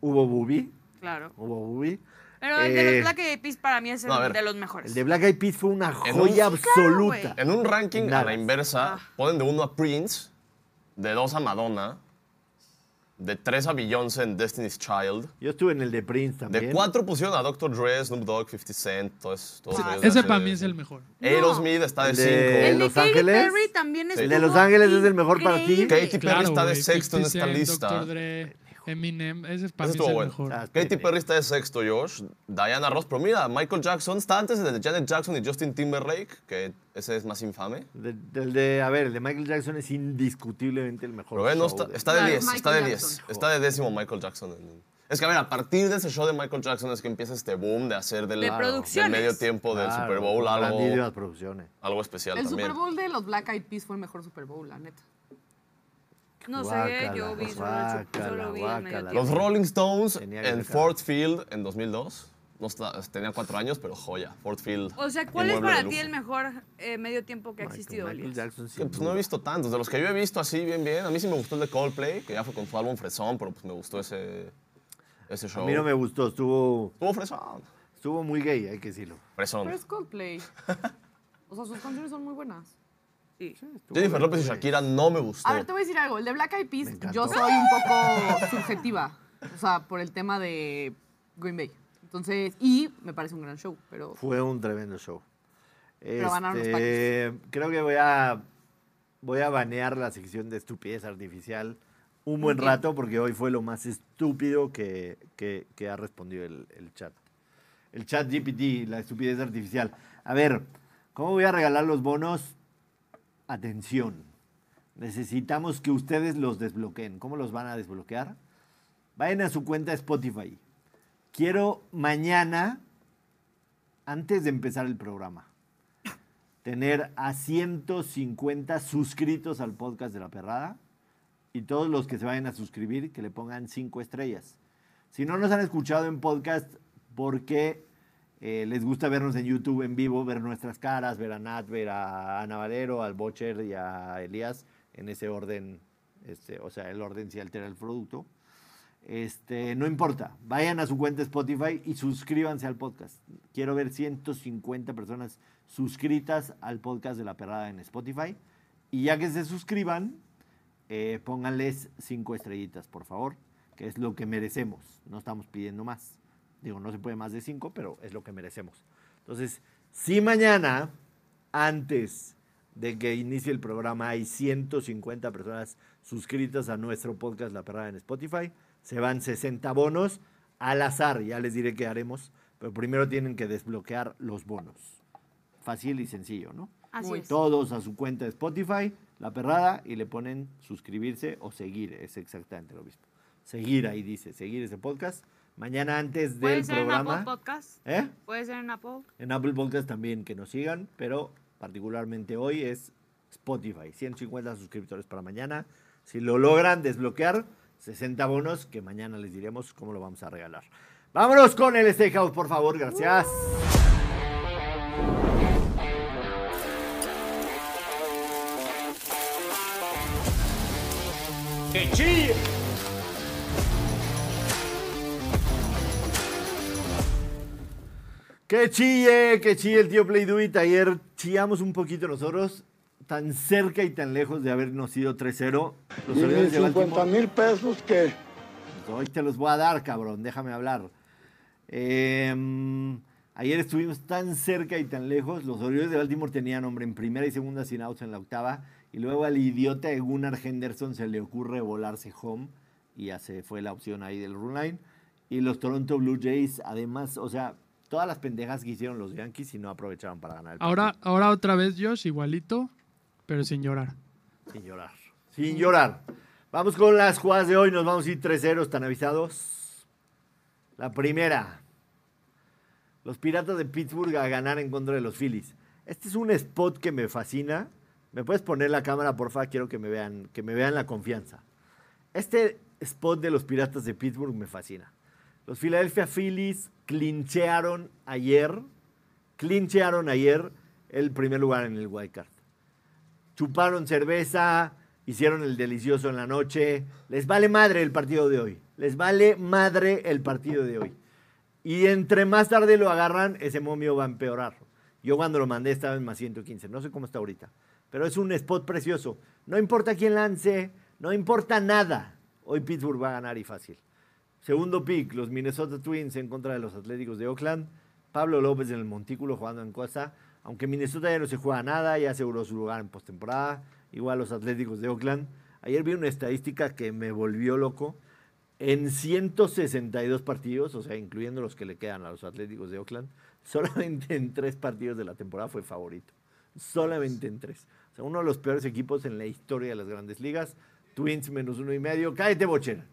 Hubo Booby. Claro. Hubo Booby. Pero el de Eh, los Black Eyed Peas para mí es el no, de los mejores. El de Black Eyed Peas fue una un- joya claro, absoluta. En un ranking a la inversa, ponen de uno a Prince, de dos a Madonna, de tres a Beyoncé en Destiny's Child, Yo estuve en el de Prince también. de cuatro pusieron a Dr. Dre, Snoop Dogg, 50 Cent, todos, todos de Ese para mí es el mejor. Aerosmith está de cinco. el de Los Katy Ángeles. Perry también es El de Los Ángeles es el mejor para ti. Katy Perry está de sexto en 50 esta Cent, lista. Dr. Dre, Eminem, ese para Ese mí es el bueno. mejor. Ah, Katy Perry está de sexto, Josh. Diana Ross, pero mira, Michael Jackson está antes de Janet Jackson y Justin Timberlake, que ese es más infame. De- del de, a ver, el de Michael Jackson es indiscutiblemente el mejor. Pero ve, no, está, de- está de Claro, 10, está de Michael 10. Jackson. Está de décimo Michael Jackson. Es que, a ver, a partir de ese show de Michael Jackson es que empieza este boom de hacer del, De del medio tiempo del Claro, Super Bowl algo, grandísimas producciones. algo especial El también. Super Bowl de los Black Eyed Peas fue el mejor Super Bowl, la neta. No sé, Guácala, yo vi guácala, solo vi guácala. Los Rolling Stones en. Ford Field en 2002. No está- tenía cuatro años, pero joya. Ford Field. O sea, ¿cuál es para ti el mejor eh, medio tiempo que ha existido, Michael? Jackson, Que, sin pues no he visto tantos. De los que yo he visto así bien, bien. A mí sí me gustó el de Coldplay, que ya fue con su álbum Fresón, pero pues me gustó ese, ese A show. mí no me gustó, estuvo, Estuvo Fresón. estuvo muy gay, hay que decirlo. Fresón. Pero es Coldplay. O sea, sus canciones son muy buenas. Sí. Jennifer López y Shakira no me gustó. A ver, te voy a decir algo. El de Black Eyed Peas, yo soy un poco subjetiva. O sea, por el tema de Green Bay. Entonces, y me parece un gran show, pero Fue un tremendo show. Pero ganaron los Este, Creo que voy a, voy a banear la sección de estupidez artificial un buen Ok. rato porque hoy fue lo más estúpido que, que- que ha respondido el, el chat. El chat GPT, la estupidez artificial. A ver, ¿cómo voy a regalar los bonos? Atención. Necesitamos que ustedes los desbloqueen. ¿Cómo los van a desbloquear? Vayan a su cuenta Spotify. Quiero mañana, antes de empezar el programa, tener a 150 suscritos al podcast de la perrada y todos los que se vayan a suscribir que le pongan 5 estrellas. Si no nos han escuchado en podcast porque eh, les gusta vernos en YouTube en vivo, ver nuestras caras, ver a Nat, ver a Ana Valero, al Bocher y a Elías en ese orden, este, o sea, el orden si altera el producto. Este, no importa, vayan a su cuenta Spotify y suscríbanse al podcast. Quiero ver 150 personas suscritas al podcast de La Perrada en Spotify. Y ya que se suscriban, eh, pónganles cinco estrellitas, por favor, que es lo que merecemos. No estamos pidiendo más. Digo, no se puede más de cinco, pero es lo que merecemos. Entonces, si mañana, antes de que inicie el programa, hay 150 personas suscritas a nuestro podcast La Perrada en Spotify, se van 60 bonos al azar. Ya les diré qué haremos, pero primero tienen que desbloquear los bonos. Fácil y sencillo, ¿no? Así Muy es. todos a su cuenta de Spotify, La Perrada, y le ponen suscribirse o seguir, es exactamente lo mismo. Seguir ahí dice, seguir ese podcast. Mañana antes Puede del ser en programa. Apple Podcast. ¿Eh? Puede ser en Apple. En Apple Podcast también que nos sigan, pero particularmente hoy es Spotify. 150 suscriptores para mañana. Si lo logran desbloquear, 60 bonos que mañana les diremos cómo lo vamos a regalar. Vámonos con el Steakhouse, por favor, gracias. ¡Que chille! ¡Que chille! ¡Que chille el tío Play Do It! Ayer chillamos un poquito nosotros, tan cerca y tan lejos de habernos ido 3-0. Los Y Orioles mis de 50 Baltimore- mil pesos que pues hoy te los voy a dar, cabrón, déjame hablar. Eh, ayer estuvimos tan cerca y tan lejos. Los Orioles de Baltimore tenían hombre en primera y segunda sin outs en la octava. Y luego al idiota de Gunnar Henderson se le ocurre volarse home y ya se fue la opción ahí del run line. Y los Toronto Blue Jays, además, o sea, todas las pendejas que hicieron los Yankees y no aprovecharon para ganar el Ahora, partido. ahora otra vez Josh, igualito, pero sin llorar. Sin llorar. Sin llorar. Vamos con las jugadas de hoy. Nos vamos a ir 3-0. ¿Están avisados? La primera. Los Piratas de Pittsburgh a ganar en contra de los Phillies. Este es un spot que me fascina. ¿Me puedes poner la cámara, porfa? Quiero que me vean, que me vean la confianza. Este spot de los Piratas de Pittsburgh me fascina. Los Philadelphia Phillies clinchearon ayer, clinchearon ayer el primer lugar en el wild card chuparon cerveza, hicieron el delicioso en la noche. Les vale madre el partido de hoy. Les vale madre el partido de hoy. Y entre más tarde lo agarran, ese momio va a empeorar. Yo cuando lo mandé estaba en más 115. No sé cómo está ahorita. Pero es un spot precioso. No importa quién lance, no importa nada. Hoy Pittsburgh va a ganar y fácil. Segundo pick, los Minnesota Twins en contra de los Atléticos de Oakland. Pablo López en el montículo jugando en cosa. Aunque Minnesota ya no se juega nada, ya aseguró su lugar en postemporada. Igual los Atléticos de Oakland. Ayer vi una estadística que me volvió loco. En 162 partidos, o sea, incluyendo los que le quedan a los Atléticos de Oakland, solamente en tres partidos de la temporada fue favorito. Solamente en tres. O sea, uno de los peores equipos en la historia de las grandes ligas. Twins menos uno y medio. Cállate, bochera.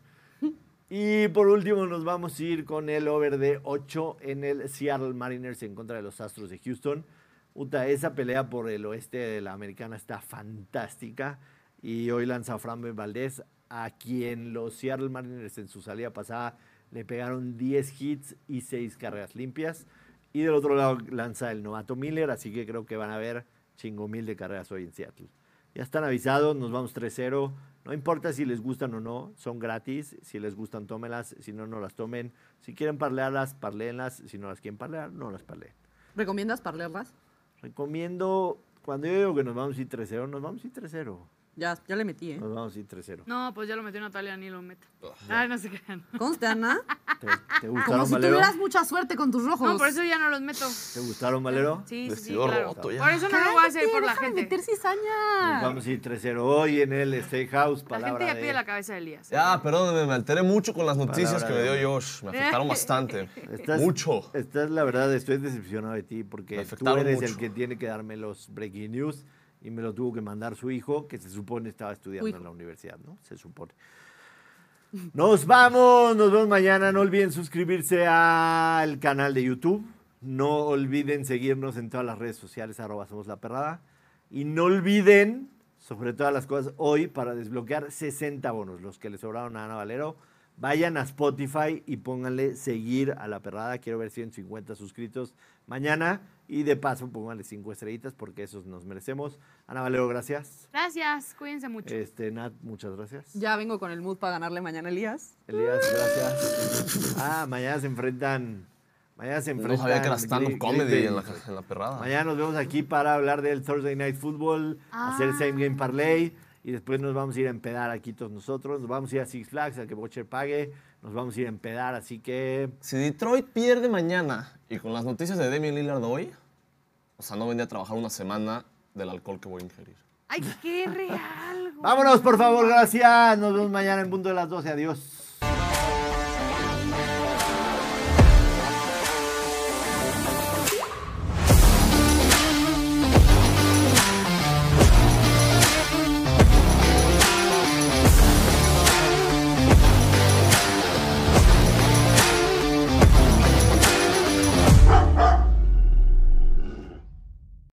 Y por último nos vamos a ir con el over de 8 en el Seattle Mariners en contra de los Astros de Houston. Uta, esa pelea por el oeste de la americana está fantástica. Y hoy lanza Framber Valdez, a quien los Seattle Mariners en su salida pasada le pegaron 10 hits y 6 carreras limpias. Y del otro lado lanza el novato Miller, así que creo que van a ver chingo mil de carreras hoy en Seattle. Ya están avisados, nos vamos 3-0. No importa si les gustan o no, son gratis. Si les gustan, tómenlas. Si no, no las tomen. Si quieren parlearlas, parleenlas. Si no las quieren parlear, no las parleen. ¿Recomiendas parlearlas? Recomiendo, cuando yo digo que nos vamos a ir 3-0, nos vamos a ir 3-0. Ya, ya le metí, ¿eh? Nos vamos a ir 3-0. No, pues ya lo metió Natalia, ni lo meto. Ay, no se crean. Conste, Ana. ¿Te, te Como gustaron, si Valero? tuvieras mucha suerte con tus rojos. No, por eso ya no los meto. ¿Te gustaron, Valero? Sí, sí, sí, Vestidor claro. roto ya. Por eso no lo voy a hacer por la gente. meter Nos cizaña. vamos a ir 3-0 hoy en el Steakhouse. La Palabra gente ya de- pide la cabeza de Elías. Ya, perdónenme, me alteré mucho con las noticias Palabra que me dio Josh. Me afectaron bastante. Estás- Mucho. Estás, la verdad, estoy decepcionado de ti porque tú afectaron eres el mucho. que tiene que darme los breaking news y me lo tuvo que mandar su hijo, que se supone estaba estudiando Tu en la universidad, ¿no? Se supone. Nos vamos, nos vemos mañana. No olviden suscribirse al canal de YouTube. No olviden seguirnos en todas las redes sociales, arroba somos la perrada. Y no olviden, sobre todas las cosas, hoy para desbloquear 60 bonos, los que le sobraron a Ana Valero, vayan a Spotify y pónganle seguir a la perrada. Quiero ver 150 suscritos mañana. Y de paso, pónganle 5 estrellitas porque esos nos merecemos. Ana Valero, gracias. Gracias, cuídense mucho. Este, Nat, muchas gracias. Ya vengo con el mood para ganarle mañana a Elías. Elías, gracias. Ah, mañana se enfrentan. Mañana se No enfrentan. sabía que era stand-up comedy en la, en la perrada. Mañana nos vemos aquí para hablar del Thursday Night Football, hacer Same Game Parlay y después nos vamos a ir a empedar aquí todos nosotros. Nos vamos a ir a Six Flags, a que Bocher pague. Nos vamos a ir a empedar, así que Si Detroit pierde mañana y con las noticias de Damian Lillard hoy, o sea, no vendría a trabajar una semana del alcohol que voy a ingerir. Ay, qué real. güey. vámonos, por favor, gracias. Nos vemos mañana en punto de las 12. Adiós.